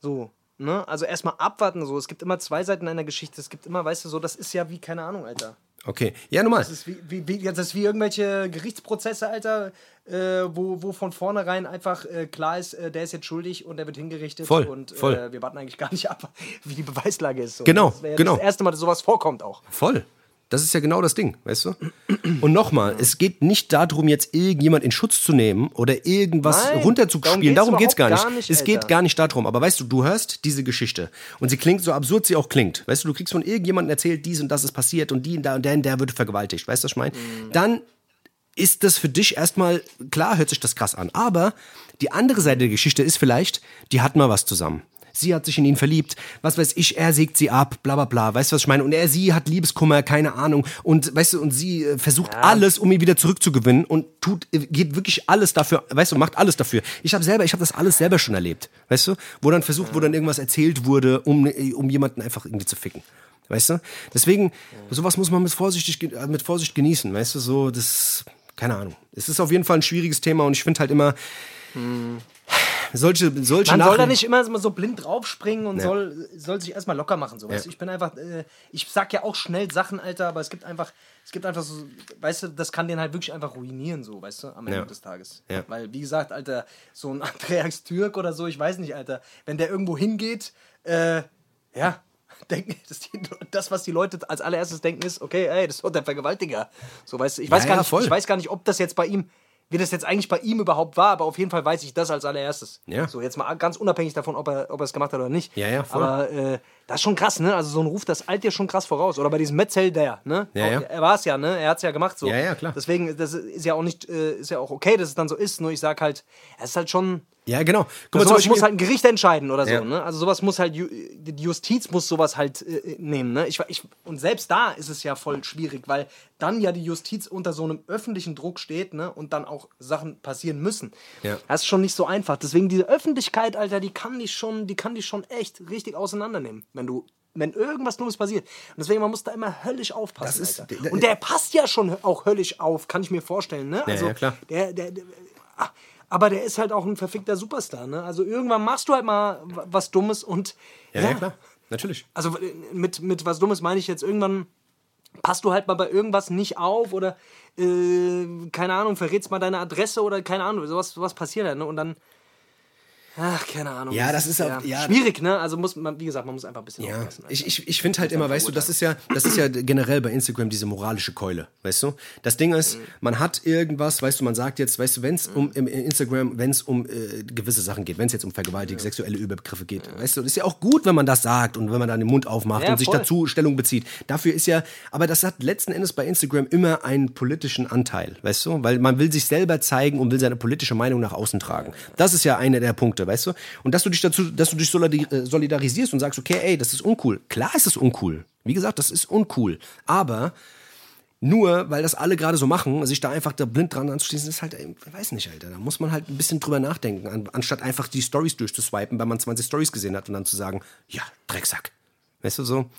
so, ne? Also erstmal abwarten, so. Es gibt immer zwei Seiten einer Geschichte. Es gibt immer, weißt du, so, das ist ja wie, keine Ahnung, Alter. Okay. Ja, normal. Das ist wie, wie, wie, das ist wie irgendwelche Gerichtsprozesse, Alter, äh, wo, wo von vornherein einfach äh, klar ist, äh, der ist jetzt schuldig und der wird hingerichtet. Voll, und voll. Äh, wir warten eigentlich <laughs> gar nicht ab, wie die Beweislage ist. So. Genau, Das ja genau. das erste Mal, dass sowas vorkommt auch. Voll. Das ist ja genau das Ding, weißt du? Und nochmal, es geht nicht darum, jetzt irgendjemand in Schutz zu nehmen oder irgendwas Nein, runterzuspielen. darum Darum geht's geht's gar gar nicht, es geht gar nicht darum. Aber weißt du, du hörst diese Geschichte und sie klingt so absurd sie auch klingt. Weißt du, du kriegst von irgendjemandem erzählt, dies und das ist passiert und die und da und der und der wird vergewaltigt. Weißt du, was ich meine? Mhm. Dann ist das für dich erstmal, klar hört sich das krass an, aber die andere Seite der Geschichte ist vielleicht, die hatten mal was zusammen. Sie hat sich in ihn verliebt, was weiß ich, er sägt sie ab, bla bla bla, weißt du, was ich meine? Und er, sie hat Liebeskummer, keine Ahnung. Und weißt du, und sie äh, versucht alles, um ihn wieder zurückzugewinnen und tut, äh, geht wirklich alles dafür, weißt du, macht alles dafür. Ich habe selber, ich habe das alles selber schon erlebt, weißt du? Wo dann versucht, wo dann irgendwas erzählt wurde, um, äh, um jemanden einfach irgendwie zu ficken. Weißt du? Deswegen, sowas muss man mit, vorsichtig, mit Vorsicht genießen, weißt du, so, das, keine Ahnung. Es ist auf jeden Fall ein schwieriges Thema und ich finde halt immer, solche, solche Man soll da Nachrichten- nicht immer so blind draufspringen und Ja. soll, soll sich erstmal locker machen. So. Weißt Ja. du? Ich bin einfach, äh, ich sag ja auch schnell Sachen, Alter, aber es gibt einfach, es gibt einfach so, weißt du, das kann den halt wirklich einfach ruinieren, so, weißt du, am Ende Ja. des Tages. Ja. Weil, wie gesagt, Alter, so ein <laughs> Andreas Türk oder so, ich weiß nicht, Alter, wenn der irgendwo hingeht, äh, ja, <laughs> denken, das, was die Leute als allererstes denken, ist, okay, ey, das ist doch der Vergewaltiger. So, weißt du, ich weiß, Ja, gar ja, nicht, voll. ich weiß gar nicht, ob das jetzt bei ihm, wie das jetzt eigentlich bei ihm überhaupt war, aber auf jeden Fall weiß ich das als allererstes. Ja. So, jetzt mal ganz unabhängig davon, ob er, ob er es gemacht hat oder nicht. Ja, ja, voll. Aber äh, das ist schon krass, ne? Also so ein Ruf, das eilt dir schon krass voraus. Oder bei diesem Metzel der, ne? Ja, ja. Er war es ja, ne? Er hat es ja gemacht so. Ja, ja, klar. Deswegen, das ist ja auch nicht, äh, ist ja auch okay, dass es dann so ist. Nur ich sag halt, es ist halt schon. Ja, genau. Guck mal, sowas Beispiel, muss halt ein Gericht entscheiden oder so, Ja. ne? Also sowas muss halt, die Justiz muss sowas halt äh, nehmen, ne? Ich, ich, und selbst da ist es ja voll schwierig, weil dann ja die Justiz unter so einem öffentlichen Druck steht, ne? Und dann auch Sachen passieren müssen. Ja. Das ist schon nicht so einfach. Deswegen diese Öffentlichkeit, Alter, die kann dich schon, die kann dich schon echt richtig auseinandernehmen, wenn du wenn irgendwas Dummes passiert. Und deswegen, man muss da immer höllisch aufpassen. Ist- Und der passt ja schon auch höllisch auf, kann ich mir vorstellen. Ne? Also, ja, klar. Der, der, der, ah, aber der ist halt auch ein verfickter Superstar. Ne? Also irgendwann machst du halt mal was Dummes und ja, ja, klar. Natürlich. also äh, mit, mit was Dummes meine ich jetzt irgendwann passt du halt mal bei irgendwas nicht auf oder äh, keine Ahnung, verrätst mal deine Adresse oder keine Ahnung, sowas, sowas passiert halt, ne? Und dann Ach, keine Ahnung. Ja, das ist auch- ja. schwierig, ne? Also muss man, wie gesagt, man muss einfach ein bisschen Ja, aufpassen. Alter. ich, ich, ich finde halt immer, weißt du, das ist ja, das ist ja generell bei Instagram diese moralische Keule, weißt du? Das Ding ist, man hat irgendwas, weißt du, man sagt jetzt, weißt du, wenn es um im Instagram, wenn es um äh, gewisse Sachen geht, wenn es jetzt um Vergewaltigung, sexuelle Überbegriffe geht, weißt du, das ist ja auch gut, wenn man das sagt und wenn man dann den Mund aufmacht Ja, und sich voll. dazu Stellung bezieht. Dafür ist ja, aber das hat letzten Endes bei Instagram immer einen politischen Anteil, weißt du? Weil man will sich selber zeigen und will seine politische Meinung nach außen tragen. Das ist ja einer der Punkte, weißt du? Und dass du dich dazu, dass du dich äh, solidarisierst und sagst, okay, ey, das ist uncool. Klar ist es uncool. Wie gesagt, das ist uncool. Aber nur, weil das alle gerade so machen, sich da einfach da blind dran anzuschließen, ist halt, ey, weiß nicht, Alter. Da muss man halt ein bisschen drüber nachdenken, an, anstatt einfach die Stories durchzuswipen, weil man 20 Stories gesehen hat und dann zu sagen, ja, Drecksack. Weißt du so?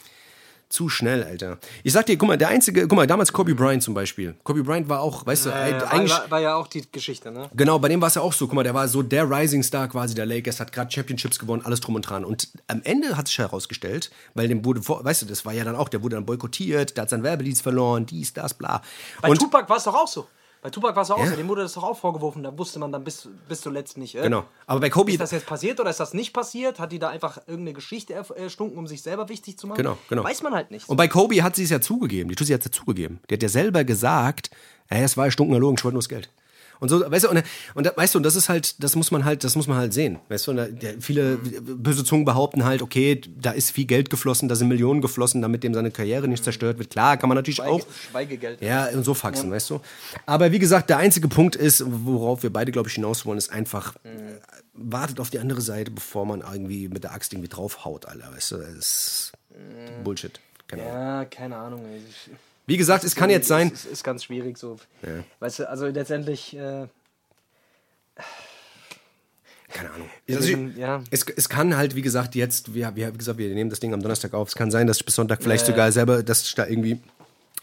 Zu schnell, Alter. Ich sag dir, guck mal, der einzige, guck mal, damals Kobe Bryant zum Beispiel. Kobe Bryant war auch, weißt du, Ja, ja, eigentlich. war, war ja auch die Geschichte, ne? Genau, bei dem war es ja auch so. Guck mal, der war so der Rising Star quasi der Lakers, hat gerade Championships gewonnen, alles drum und dran. Und am Ende hat sich herausgestellt, weil dem wurde, vor, weißt du, das war ja dann auch, der wurde dann boykottiert, der hat sein Werbelied verloren, dies, das, bla. Bei und Tupac war es doch auch so. Bei Tupac war es auch Ja. so. Dem wurde das doch auch vorgeworfen. Da wusste man dann bis, bis zuletzt nicht. Äh? genau. Aber bei Kobe, Ist das jetzt passiert oder ist das nicht passiert? Hat die da einfach irgendeine Geschichte erstunken, um sich selber wichtig zu machen? Genau, genau. Weiß man halt nicht. Und bei Kobe hat sie es ja zugegeben. Die Tussi hat es ja zugegeben. Die hat ja selber gesagt, ey, es war erstunkener Logen, ich wollte nur das Geld. Und so, weißt du, und, und weißt du, und das ist halt, das muss man halt, das muss man halt sehen. Weißt du, da, viele böse Zungen behaupten halt, okay, da ist viel Geld geflossen, da sind Millionen geflossen, damit dem seine Karriere nicht zerstört wird. Klar, kann man natürlich Schweige, auch. Schweigegeld. Ja, und so faxen, weißt du. Aber wie gesagt, der einzige Punkt ist, worauf wir beide, glaube ich, hinaus wollen, ist einfach, äh, wartet auf die andere Seite, bevor man irgendwie mit der Axt irgendwie draufhaut, Alter. Weißt du, das ist Bullshit. Keine Ahnung. Ja, keine Ahnung. ey. Ich- Wie gesagt, es kann jetzt sein. Es ist, ist ganz schwierig so. Weißt du, also letztendlich. Äh, Keine Ahnung. Also, ja. es, es kann halt, wie gesagt, jetzt, wir, wir, wie gesagt, wir nehmen das Ding am Donnerstag auf. Es kann sein, dass ich bis Sonntag vielleicht sogar selber, dass sich da irgendwie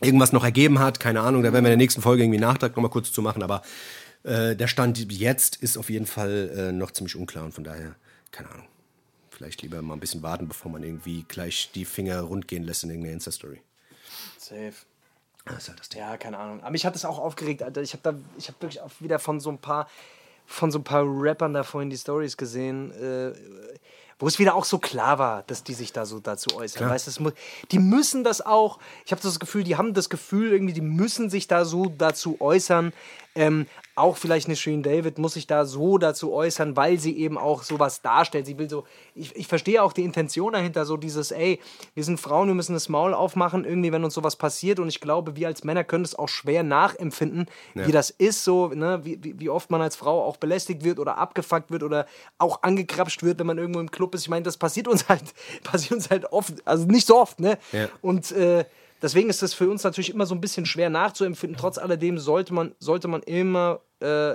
irgendwas noch ergeben hat. Keine Ahnung, da werden wir in der nächsten Folge irgendwie Nachtrag nochmal kurz zu machen. Aber äh, der Stand jetzt ist auf jeden Fall äh, noch ziemlich unklar und von daher, keine Ahnung. Vielleicht lieber mal ein bisschen warten, bevor man irgendwie gleich die Finger rund gehen lässt in irgendeiner Insta-Story. safe. Das ist halt das Ding. Ja, keine Ahnung. Aber mich hat das auch aufgeregt, Alter. Ich habe da, ich habe wirklich auch wieder von so ein paar, von so ein paar Rappern da vorhin die Stories gesehen, äh, wo es wieder auch so klar war, dass die sich da so dazu äußern. Weißt, du, es mu- die müssen das auch. Ich habe das Gefühl, die haben das Gefühl irgendwie, die müssen sich da so dazu äußern. Ähm, auch vielleicht eine Shirin David muss sich da so dazu äußern, weil sie eben auch sowas darstellt. Sie will so, ich, ich verstehe auch die Intention dahinter, so dieses, ey, wir sind Frauen, wir müssen das Maul aufmachen, irgendwie, wenn uns sowas passiert. Und ich glaube, wir als Männer können es auch schwer nachempfinden, wie das ist, so, ne, wie, wie, wie oft man als Frau auch belästigt wird oder abgefuckt wird oder auch angekrapscht wird, wenn man irgendwo im Club ist. Ich meine, das passiert uns <laughs> halt, passiert uns halt oft, also nicht so oft, ne? Ja. Und äh, deswegen ist das für uns natürlich immer so ein bisschen schwer nachzuempfinden. Trotz alledem sollte man, sollte man immer äh,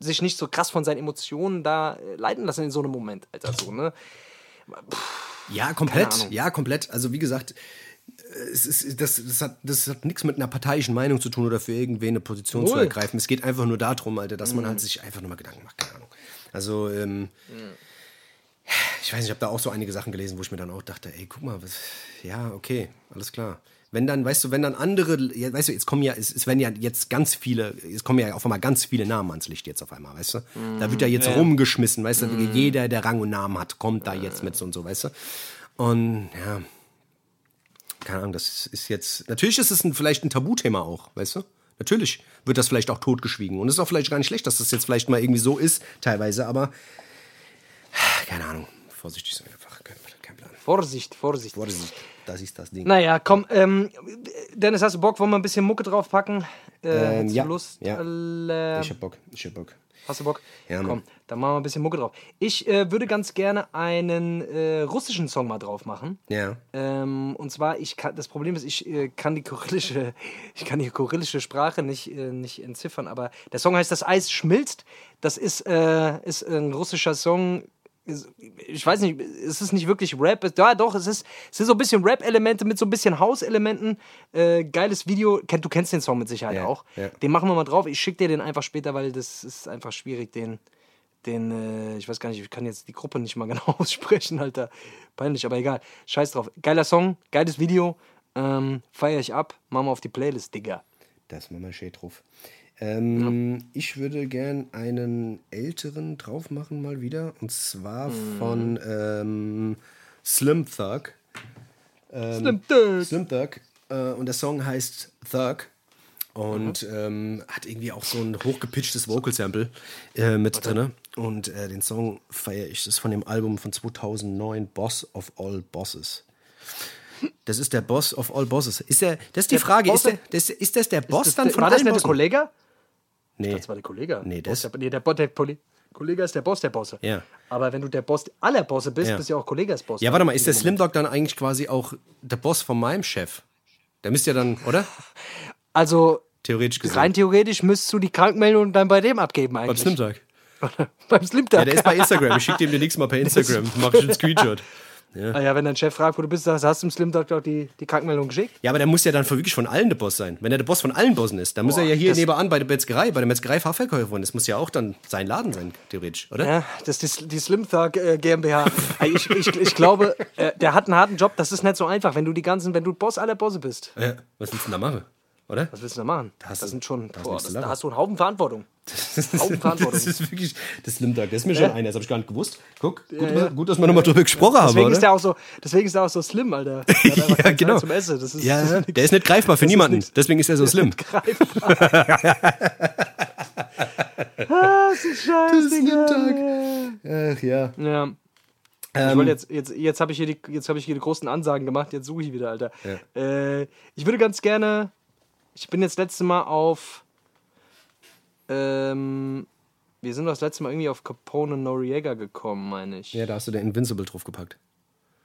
sich nicht so krass von seinen Emotionen da äh, leiten lassen in so einem Moment, Alter. So, ne? Ja, komplett. Ja, komplett. Also wie gesagt, es ist, das, das hat, das hat nichts mit einer parteiischen Meinung zu tun oder für irgendwen eine Position zu Null. ergreifen. Es geht einfach nur darum, Alter, dass man halt sich einfach nur mal Gedanken macht. Keine Ahnung. Also, ähm, ich weiß nicht, ich habe da auch so einige Sachen gelesen, wo ich mir dann auch dachte, ey, guck mal, was, ja, okay, alles klar. Wenn dann, weißt du, wenn dann andere, weißt du, jetzt kommen ja, es, es werden ja jetzt ganz viele, es kommen ja auf einmal ganz viele Namen ans Licht jetzt auf einmal, weißt du? Da wird ja jetzt rumgeschmissen, weißt du, jeder, der Rang und Namen hat, kommt da jetzt mit so und so, weißt du? Und ja, keine Ahnung, das ist jetzt, natürlich ist es ein, vielleicht ein Tabuthema auch, weißt du? Natürlich wird das vielleicht auch totgeschwiegen. Und es ist auch vielleicht gar nicht schlecht, dass das jetzt vielleicht mal irgendwie so ist, teilweise, aber keine Ahnung, vorsichtig sein einfach, kein, kein Plan. Vorsicht, Vorsicht. Vorsicht, das ist das Ding. Naja, komm, ähm, Dennis, hast du Bock, wollen wir ein bisschen Mucke draufpacken? Äh, Ähm, ja, Lust? ja. Äh, Ich hab Bock, ich hab Bock. Hast du Bock? Ja. Komm, dann machen wir ein bisschen Mucke drauf. Ich äh, würde ganz gerne einen äh, russischen Song mal drauf machen. Ja. Ähm, und zwar, ich kann, das Problem ist, ich äh, kann die kyrillische, <laughs> ich kann die kyrillische Sprache nicht, äh, nicht entziffern, aber der Song heißt Das Eis schmilzt. Das ist, äh, ist ein russischer Song. Ist- Ich weiß nicht, es ist nicht wirklich Rap. Ja, doch, es ist, es sind so ein bisschen Rap-Elemente mit so ein bisschen House-Elementen. Äh, geiles Video. Du kennst den Song mit Sicherheit Ja, auch. ja. Den machen wir mal drauf. Ich schicke dir den einfach später, weil das ist einfach schwierig, den, den, äh, ich weiß gar nicht, ich kann jetzt die Gruppe nicht mal <laughs> genau aussprechen, Alter. Peinlich, aber egal. Scheiß drauf. Geiler Song, geiles Video. Ähm, feier ich ab. Machen wir auf die Playlist, Digga. Das machen wir schön drauf. Ähm, Ich würde gern einen älteren drauf machen mal wieder. Und zwar Mhm. von ähm, Slim Thug. Ähm, Slim Thug. Slim Thug. Äh, und der Song heißt Thug. Und Mhm. ähm, hat irgendwie auch so ein hochgepitchtes Vocal-Sample äh, mit drin. Und äh, den Song feiere ich. Das ist von dem Album von 2009, Boss of All Bosses. Das ist der Boss of All Bosses. Ist der, das ist die Der Frage, Boss ist, der, das, ist das der Boss Das, dann von war das nicht der? Kollege? Nee. Das war der Kollege. Nee, Boss das- Der, nee, der, der Poli- Kollege ist der Boss der Bosse. Ja. Aber wenn du der Boss aller Bosse bist, Ja. bist du ja auch Kollege als Boss. Ja, warte mal, ist der Slim Dog dann eigentlich quasi auch der Boss von meinem Chef? Der müsste ja dann, oder? <laughs> Also, Theoretisch gesehen. rein theoretisch müsstest du die Krankmeldung dann bei dem abgeben Beim eigentlich. Slim Dog. <laughs> Beim Slim Ja, der ist bei Instagram. Ich schicke dem demnächst mal per <laughs> Instagram. Mach ich einen Screenshot. Ah ja, wenn dein Chef fragt, wo du bist, sagst, hast du dem Slim Doctor die, die Krankmeldung geschickt? Ja, aber der muss ja dann wirklich von allen der Boss sein. Wenn er der Boss von allen Bossen ist, dann muss er ja hier nebenan bei der Metzgerei, bei der Metzgerei Fachverkäuferin. Das muss ja auch dann sein Laden sein, theoretisch, oder? Ja, das ist die, die Slim Thug äh, GmbH. Ich, ich, ich glaube, äh, der hat einen harten Job. Das ist nicht so einfach, wenn du die ganzen, wenn du Boss aller Bosse bist. Ja. Was willst du denn da machen? Oder? Was willst du da machen? hast das sind schon, da hast du boah, das, da hast du einen Haufen Verantwortung. <laughs> Haufen Verantwortung. Das ist wirklich, das Slim Dog. Das ist mir schon einer, das habe ich gar nicht gewusst. Guck, gut, ja. gut dass wir nochmal drüber gesprochen haben, Deswegen ist der auch so, deswegen ist der auch so slim, Alter. <laughs> Ja, genau. Zum Essen. Das ist, ja, das ja. ist der ist nicht greifbar für ist niemanden. nix. Deswegen ist er so slim. <laughs> ah, ist ein Scheiß, Digga. Ach ja. Ja. ich wollte jetzt, jetzt, jetzt habe ich, hier die- jetzt hab ich hier die großen Ansagen gemacht, jetzt suche ich wieder, Alter. Äh, ich würde ganz gerne, ich bin jetzt letzte Mal auf, ähm, wir sind das letzte Mal irgendwie auf Capone Noriega gekommen, meine ich. Ja, da hast du den Invincible draufgepackt.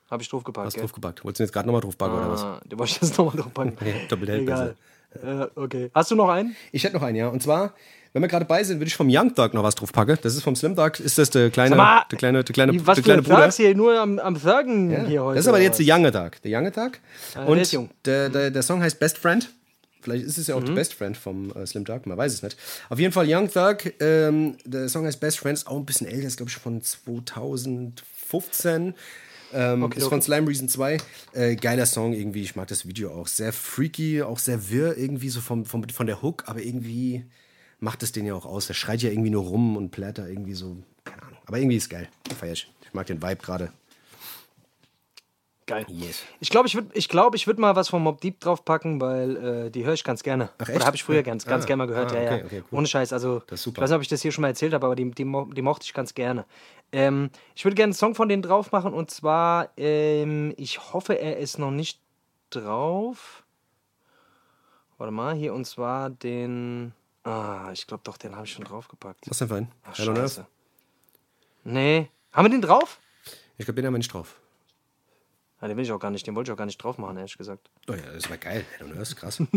Habe ich draufgepackt, Hast gell? draufgepackt. Wolltest du jetzt gerade nochmal draufpacken oder was? Ah, den wollte ich jetzt nochmal draufpacken. <laughs> Okay, doppelt hält Egal. Äh, okay. Hast du noch einen? Ich hätte noch einen, ja. Und zwar, wenn wir gerade bei sind, würde ich vom Young Dog noch was draufpacken. Das ist vom Slim Dog. Ist das der kleine, mal, der kleine, der kleine, was der für kleine ein Bruder? Thugs hier nur am, am Thurgen Ja, hier heute. das ist aber jetzt der Young Dog. Der Young Dog. der Und der, der, der Song heißt Best Friend. Vielleicht ist es ja auch Mhm. der Best Friend vom äh, Slim Dog, man weiß es nicht. Auf jeden Fall Young Thug, ähm, der Song heißt Best Friend, ist auch ein bisschen älter, ist glaube ich von 2015. Ähm, Okay, ist von okay. Slime Reason 2. Äh, geiler Song irgendwie, ich mag das Video auch. Sehr freaky, auch sehr wirr irgendwie so vom, vom, von der Hook, aber irgendwie macht es den ja auch aus. Der schreit ja irgendwie nur rum und plärt da irgendwie so, keine Ahnung. Aber irgendwie ist geil. Feier ich. Ich mag den Vibe gerade. Geil. Yes. Ich glaube, ich würde ich glaub, ich würd mal was von Mob Deep draufpacken, weil äh, die höre ich ganz gerne. Ach, Oder habe ich früher ganz, ganz Ah, gerne mal gehört. ah, ja, okay, ja. okay, cool. Ohne Scheiß. Also, Das ist super. ich weiß nicht, ob ich das hier schon mal erzählt habe, aber die, die, mo- die mochte ich ganz gerne. Ähm, ich würde gerne einen Song von denen drauf machen und zwar, ähm, ich hoffe, er ist noch nicht drauf. Warte mal, hier und zwar den. Ah, ich glaube doch, den habe ich schon draufgepackt. Was denn für ein? Ach, Hell on Earth? scheiße. Nee. Haben wir den drauf? Ich glaube, den haben wir nicht drauf. Ah, den will ich auch gar nicht, den wollte ich auch gar nicht drauf machen, ehrlich gesagt. Oh ja, das war geil. On Earth, krass. <laughs>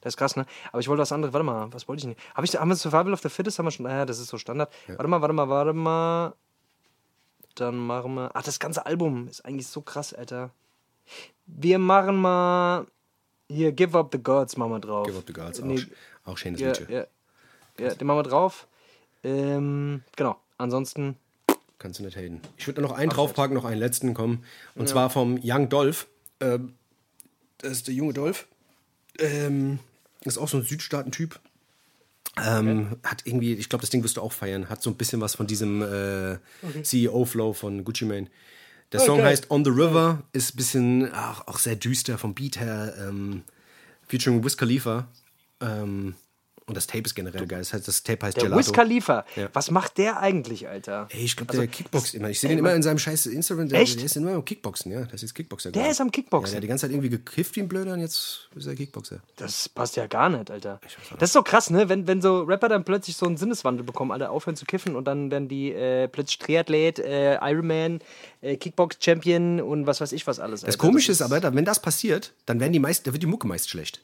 Das ist krass, ne? Aber ich wollte was anderes. Warte mal, was wollte ich denn? Hab ich, haben wir Survival of the Fittest? Haben wir schon. Naja, das ist so Standard. Warte mal, warte mal, warte mal. Dann machen wir. Ach, das ganze Album ist eigentlich so krass, Alter. Wir machen mal. Hier, Give Up the Gods machen wir drauf. Give Up the Gods, auch, Nee, sch- auch schönes ja, Liedchen. ja, ja, den machen wir drauf. Ähm, genau. Ansonsten, Kannst du nicht haten. Ich würde noch einen draufpacken, noch einen letzten kommen. Und zwar vom Young Dolph. Ähm, das ist der junge Dolph. Ähm, ist auch so ein Südstaaten-Typ. Ähm, Hat irgendwie, ich glaube, das Ding wirst du auch feiern. Hat so ein bisschen was von diesem äh, CEO-Flow von Gucci Mane. Der Song geil. heißt On the River, ist ein bisschen ach, auch sehr düster vom Beat her. Ähm, featuring Wiz Khalifa. Ähm, und das Tape ist generell geil. Das, heißt, das Tape heißt der Gelato. Wiz Khalifa, Ja. was macht der eigentlich, Alter? Ey, ich glaube, der Kickboxt immer. Ich sehe den immer in seinem scheiß Instagram. Der, Echt? der ist immer am Kickboxen, ja. Das ist Kickboxer. Der gerade. ist am Kickboxen? Ja, der hat die ganze Zeit irgendwie gekifft wie ein Blöder und jetzt ist er Kickboxer. Das passt ja gar nicht, Alter. Das ist so krass, ne? Wenn, wenn so Rapper dann plötzlich so einen Sinneswandel bekommen, Alter, aufhören zu kiffen und dann werden die äh, plötzlich Triathlet, äh, Ironman, äh, Kickbox-Champion und was weiß ich was alles. Das Komische ist aber, wenn das passiert, dann werden die meist, da wird die Mucke meist schlecht.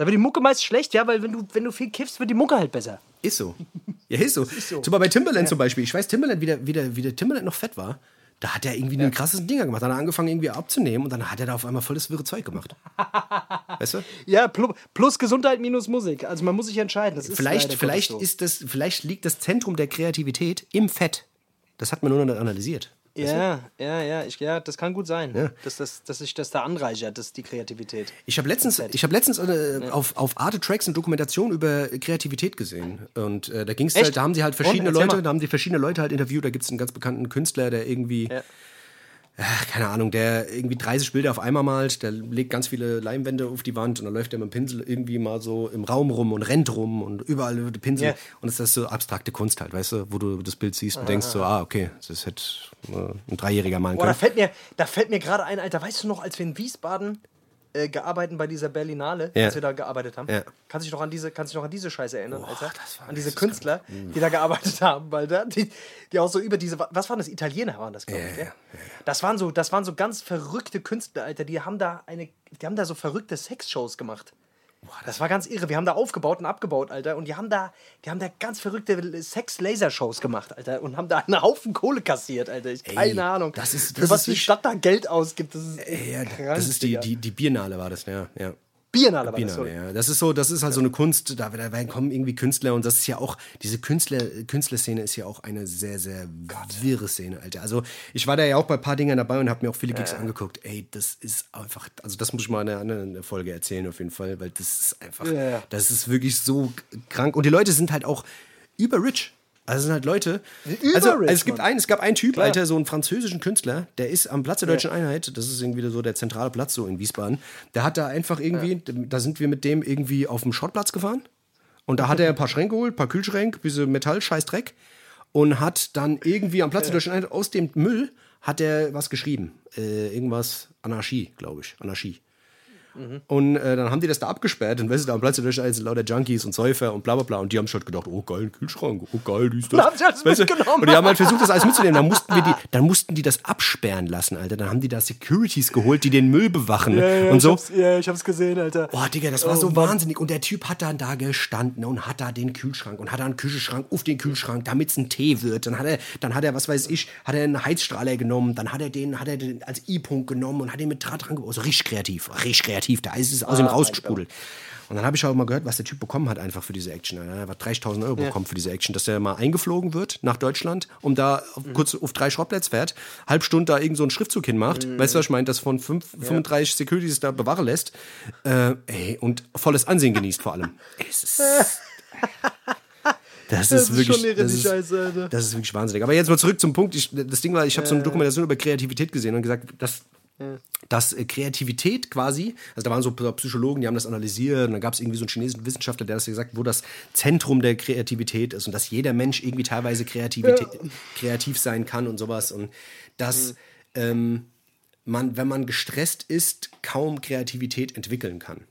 Da wird die Mucke meist schlecht, ja, weil wenn du, wenn du viel kiffst, wird die Mucke halt besser. Ist so. Ja, ist so. <laughs> Zum Beispiel bei Timberland zum Beispiel. Ich weiß, Timberland, wie der, wie, der, wie der Timberland noch fett war, da hat er irgendwie einen krassesten Dinger gemacht. Dann hat er angefangen, irgendwie abzunehmen und dann hat er da auf einmal voll das wirre Zeug gemacht. <laughs> weißt du? Ja, plus, Gesundheit minus Musik. Also man muss sich entscheiden. Das ist Vielleicht, vielleicht, Gottes ist das, vielleicht liegt das Zentrum der Kreativität im Fett. Das hat man nur noch analysiert. Ja, ja, ja, ich, ja, das kann gut sein, Ja. dass, das, dass sich das da anreichert, das ist die Kreativität. Ich habe letztens, ich hab letztens äh, auf, auf Arte Tracks eine Dokumentation über Kreativität gesehen. Und äh, da ging es halt, da haben sie halt verschiedene Und? Leute, mal. da haben die verschiedene Leute halt interviewt. Da gibt es einen ganz bekannten Künstler, der irgendwie, Ja. Ach, keine Ahnung, der irgendwie 30 Bilder auf einmal malt, der legt ganz viele Leimwände auf die Wand und dann läuft er mit dem Pinsel irgendwie mal so im Raum rum und rennt rum und überall über die Pinsel. Ja. Und das ist so abstrakte Kunst halt, weißt du, wo du das Bild siehst und denkst so, ah, okay, das hätte äh, ein Dreijähriger malen Boah, da können. fällt mir, da fällt mir gerade ein, Alter, weißt du noch, als wir in Wiesbaden äh, gearbeitet bei dieser Berlinale, Ja. als wir da gearbeitet haben? Ja. Kannst du dich noch an diese, kannst du dich noch an diese Scheiße erinnern, Alter? das war an diese. Künstler, die da gearbeitet <laughs> haben, Alter, die, die auch so über diese, was waren das? Italiener waren das, glaube ich, ja, Das waren so, das waren so ganz verrückte Künstler, Alter, die haben da eine, die haben da so verrückte Sexshows gemacht. Das war ganz irre. Wir haben da aufgebaut und abgebaut, Alter. Und die haben da, die haben da ganz verrückte Sex-Laser-Shows gemacht, Alter. Und haben da einen Haufen Kohle kassiert, Alter. Ich, keine Ahnung. das ist- Für das was ist die Stadt da Geld ausgibt, das ist Ja, krank, das ist die, die, die Biennale war das, ja. ja. Biennale das, Biennale, sorry. ja. Das ist so, das ist halt so eine Kunst, da, da kommen irgendwie Künstler und das ist ja auch, diese Künstler, Künstlerszene ist ja auch eine sehr, sehr wirre Szene, Alter. Also ich war da ja auch bei ein paar Dingern dabei und habe mir auch viele Gigs angeguckt. Ey, das ist einfach, also das muss ich mal in einer anderen Folge erzählen auf jeden Fall, weil das ist einfach, Ja. das ist wirklich so krank. Und die Leute sind halt auch über-rich. Also es sind halt Leute. also, also Über-rich, es gibt Mann. einen, es gab einen Typ, Alter, so einen französischen Künstler, der ist am Platz der Deutschen Einheit, das ist irgendwie so der zentrale Platz so in Wiesbaden. Der hat da einfach irgendwie, da sind wir mit dem irgendwie auf dem Schrottplatz gefahren und da hat er ein paar Schränke geholt, ein paar Kühlschränke, diese Metall, scheiß Dreck und hat dann irgendwie am Platz der Deutschen Einheit aus dem Müll hat er was geschrieben. Äh, irgendwas Anarchie, glaube ich. Anarchie. Und äh, dann haben die das da abgesperrt und weißt du, da am Platz der Deutschen sind lauter Junkies und Säufer und bla bla bla. Und die haben halt gedacht, oh geil, ein Kühlschrank, oh geil, dies, das. Alles Weißt du? Und die haben halt versucht, das alles mitzunehmen. Dann mussten, wir die, dann mussten die das absperren lassen, Alter. Dann haben die da Securities geholt, die den Müll bewachen und so. ja, ich hab's gesehen, Alter. Boah, Digga, das war so wahnsinnig. Und der Typ hat dann da gestanden und hat da den Kühlschrank und hat da einen Kühlschrank auf den Kühlschrank, damit es ein Tee wird. Dann hat er, dann hat er, was weiß ich, hat er einen Heizstrahler genommen, dann hat er den, hat er den als I-Punkt genommen und hat den mit Draht dran gebaut. So richtig kreativ, richtig kreativ. Da ist es aus ihm rausgesprudelt. Und dann habe ich auch mal gehört, was der Typ bekommen hat einfach für diese Action. Er hat 30.000 Euro bekommen für diese Action, dass er mal eingeflogen wird nach Deutschland, um da auf, kurz auf drei Schrottplätze fährt, halb Stunde da irgend so einen Schriftzug hinmacht. Weißt du, was ich meine? Das von fünf, 35 Securities da bewahren lässt. Äh, ey, und volles Ansehen genießt vor allem. <laughs> Es ist, das, ist ist wirklich, schon irre, das, ist, Scheiße, Alter. das ist wirklich wahnsinnig. Aber jetzt mal zurück zum Punkt. Ich, das Ding war, ich habe so eine Dokumentation über Kreativität gesehen und gesagt, dass, dass äh, Kreativität quasi, also da waren so Psychologen, die haben das analysiert und dann gab es irgendwie so einen chinesischen Wissenschaftler, der das gesagt, wo das Zentrum der Kreativität ist und dass jeder Mensch irgendwie teilweise Kreativität, kreativ sein kann und sowas und dass ähm, man, wenn man gestresst ist, kaum Kreativität entwickeln kann.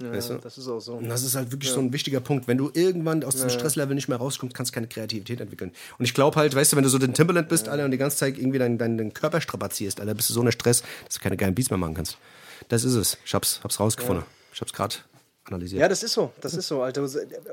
Weißt du? Das ist auch so. Und das ist halt wirklich so ein wichtiger Punkt. Wenn du irgendwann aus diesem Stresslevel nicht mehr rauskommst, kannst du keine Kreativität entwickeln. Und ich glaube halt, weißt du, wenn du so den Timberland bist, Alter, und die ganze Zeit irgendwie deinen dein, deinen Körper strapazierst, Alter, bist du so unter Stress, dass du keine geilen Beats mehr machen kannst. Das ist es. Ich hab's, hab's rausgefunden. Ich hab's gerade analysiert. Ja, das ist so, das ist so, Alter.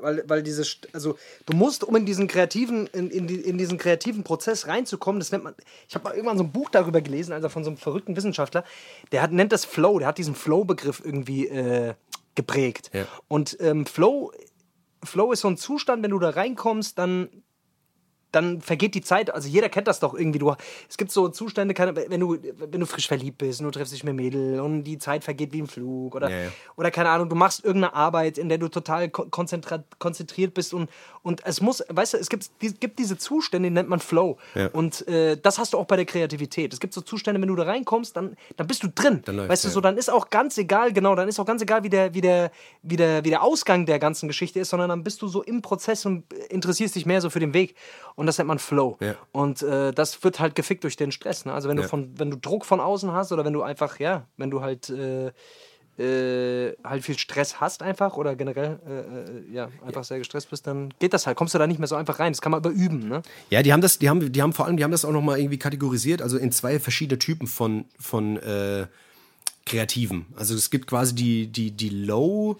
Weil, weil diese, also du musst, um in diesen kreativen, in, in, in diesen kreativen Prozess reinzukommen, das nennt man, ich habe mal irgendwann so ein Buch darüber gelesen, also von so einem verrückten Wissenschaftler, der hat, nennt das Flow, der hat diesen Flow-Begriff irgendwie äh, geprägt. Ja. Und ähm, Flow, Flow ist so ein Zustand, wenn du da reinkommst, dann dann vergeht die Zeit. Also jeder kennt das doch irgendwie. Du, es gibt so Zustände, wenn, du, wenn du frisch verliebt bist und du triffst dich mit Mädel und die Zeit vergeht wie im Flug. Oder, Ja, ja. oder keine Ahnung, du machst irgendeine Arbeit, in der du total konzentriert bist und, und es muss, weißt du, es gibt, gibt diese Zustände, die nennt man Flow. Ja. Und äh, das hast du auch bei der Kreativität. Es gibt so Zustände, wenn du da reinkommst, dann, dann bist du drin. Dann läuft's, weißt du, so, dann ist auch ganz egal, genau, dann ist auch ganz egal, wie der, wie, der, wie, der, wie der Ausgang der ganzen Geschichte ist, sondern dann bist du so im Prozess und interessierst dich mehr so für den Weg. Und das nennt man Flow. Ja. Und äh, das wird halt gefickt durch den Stress. Ne? Also wenn du Ja. von, wenn du Druck von außen hast oder wenn du einfach, ja, wenn du halt äh, äh, halt viel Stress hast einfach oder generell äh, äh, ja, einfach sehr gestresst bist, dann geht das halt. Kommst du da nicht mehr so einfach rein. Das kann man überüben, ne? Ja, die haben das, die haben, die haben vor allem, die haben das auch nochmal irgendwie kategorisiert, also in zwei verschiedene Typen von, von äh, Kreativen. Also es gibt quasi die, die, die Low,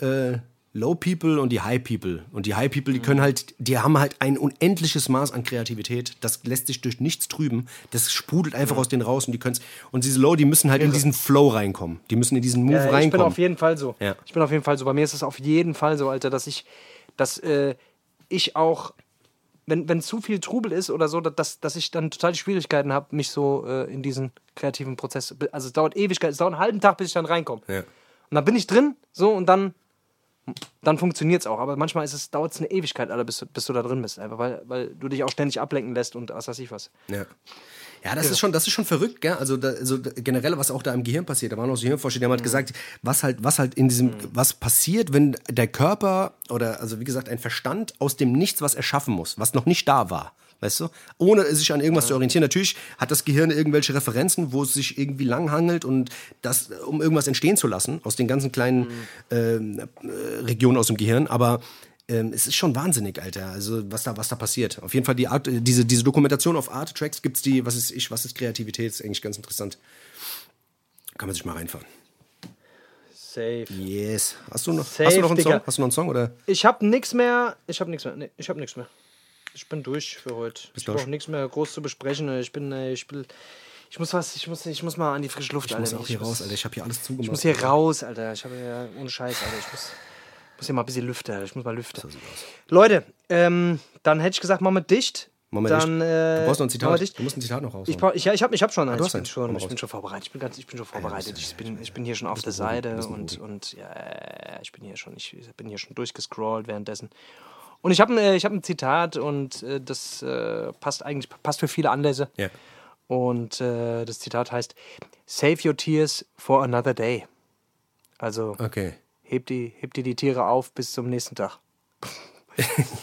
äh, Low People und die High People. Und die High People, die können halt, die haben halt ein unendliches Maß an Kreativität. Das lässt sich durch nichts trüben. Das sprudelt einfach aus denen raus und die können Und diese Low, die müssen halt in diesen Flow reinkommen. Die müssen in diesen Move Ja, ich bin reinkommen. auf jeden Fall so. Ja. Ich bin auf jeden Fall so. Bei mir ist es auf jeden Fall so, Alter, dass ich, dass äh, ich auch, wenn, wenn zu viel Trubel ist oder so, dass, dass ich dann total die Schwierigkeiten habe, mich so äh, in diesen kreativen Prozess. Also es dauert Ewigkeit, es dauert einen halben Tag, bis ich dann reinkomme. Ja. Und dann bin ich drin, so und dann, dann funktioniert es auch. Aber manchmal ist es, dauert es eine Ewigkeit, Alter, bis, du- bis du da drin bist. Einfach weil, weil du dich auch ständig ablenken lässt und was weiß ich was. Ja. Ja, das ist schon, das ist schon verrückt, gell? Also, da, also generell, was auch da im Gehirn passiert. Da waren auch so Hirnforscher, die haben halt gesagt, was halt, was halt in diesem, was passiert, wenn der Körper oder also wie gesagt ein Verstand aus dem Nichts was erschaffen muss, was noch nicht da war. Weißt du? Ohne sich an irgendwas zu orientieren. Natürlich hat das Gehirn irgendwelche Referenzen, wo es sich irgendwie langhangelt und das, um irgendwas entstehen zu lassen, aus den ganzen kleinen ähm, äh, Regionen aus dem Gehirn. Aber ähm, es ist schon wahnsinnig, Alter. Also was da, was da passiert. Auf jeden Fall die Art, äh, diese, diese Dokumentation auf Art Tracks gibt's die, was ist ich, was ist Kreativität, ist eigentlich ganz interessant. Kann man sich mal reinfahren. Safe. Yes. Hast du noch, Safe, hast du noch einen Digga. Song? Hast du noch einen Song oder? Ich habe nichts mehr. Ich habe nichts mehr. Nee, ich habe nichts mehr. Ich bin durch für heute. ich durch? brauche nichts mehr groß zu besprechen. Ich bin, äh, ich bin, ich muss was, ich muss, ich muss mal an die frische Luft. Ich muss Alter. auch hier raus, Alter. Ich habe hier alles zugemacht. Ich muss hier raus, Alter. Ich habe ja ohne Scheiß, Alter. Ich muss, muss hier mal ein bisschen lüften. Alter. Ich muss mal lüften. Leute, ähm, dann hätte ich gesagt, machen wir dicht. Wir dann. Äh, Du brauchst noch ein Zitat. Du musst ein Zitat noch raus. Ich, ich, ich habe ich hab schon eins. hast ich, bin schon, ich bin schon vorbereitet. Ich bin, ganz, ich bin schon vorbereitet. Ich bin, ich bin hier schon auf der Seite und, und ja, ich bin hier schon, ich bin hier schon durchgescrollt währenddessen. Und ich habe ich hab ein Zitat und äh, das äh, passt eigentlich passt für viele Anlässe. Ja. Und äh, das Zitat heißt: Save your tears for another day. Also Okay. heb, die, heb dir die Tiere auf bis zum nächsten Tag. <laughs>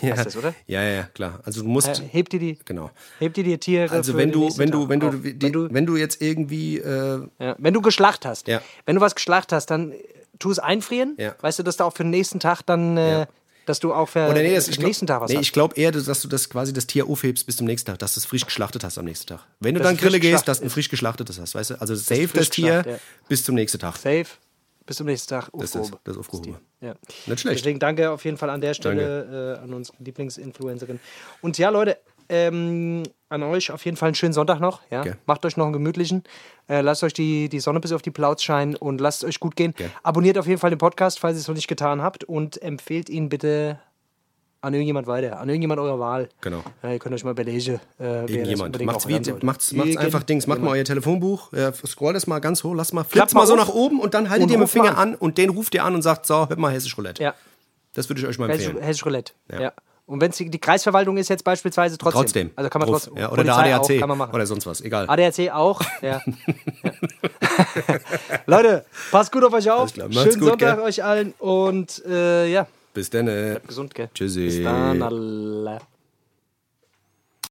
Ja. Heißt das, oder? Ja, ja, klar. Also du musst. Äh, heb dir die, Genau. heb dir die Tiere. Also wenn du, wenn du, wenn du, die, wenn du wenn du jetzt irgendwie äh, Ja, wenn du geschlacht hast, Ja. wenn du was geschlacht hast, dann tu es einfrieren. Ja. Weißt du, dass du auch für den nächsten Tag dann, äh. Dass du auch für, Oder nee, das, ich den glaub, nächsten Tag was nee, hast. ich glaube eher, dass du das quasi das Tier aufhebst bis zum nächsten Tag, dass du es frisch geschlachtet hast am nächsten Tag. Wenn du Dass dann Grille gehst, dass du ein frisch geschlachtetes hast, weißt du? Also frisch das Tier ja. bis zum nächsten Tag. Safe. Bis zum nächsten Tag. Das ist das aufgehoben. Ja. Nicht schlecht. Deswegen danke auf jeden Fall an der Stelle äh, an unsere Lieblingsinfluencerin. Und ja, Leute, ähm, an euch auf jeden Fall einen schönen Sonntag noch. Ja? Okay. Macht euch noch einen gemütlichen. Äh, lasst euch die, die Sonne bis auf die Plauz scheinen und lasst es euch gut gehen. Okay. Abonniert auf jeden Fall den Podcast, falls ihr es noch nicht getan habt und empfehlt ihn bitte an irgendjemand weiter, an irgendjemand eurer Wahl. Genau. Ja, ihr könnt euch mal überlegen, äh, Irgendjemand. Macht's, wie, macht's, macht's einfach Dings. Macht mal euer Telefonbuch, ja, scroll das mal ganz hoch, lasst mal, flippt mal mal so nach oben und dann haltet ihr mit dem Finger an und den ruft ihr an und sagt, so, hört mal Hessisch Roulette. Ja, Das würde ich euch mal Hessisch, empfehlen. Hessisch Roulette. Ja. Ja. Und wenn es die, die Kreisverwaltung ist jetzt beispielsweise trotzdem. Trotzdem. Also kann man Ruf. trotzdem. Ja, oder der Polizei ADAC auch, kann man machen. oder sonst was, egal. ADAC auch, ja. <laughs> ja. <laughs> Leute, passt gut auf euch auf. Schönen gut, Sonntag gell? euch allen und äh, ja, Bis dann. äh. gesund, gell? Tschüssi. Bis dann, Allah.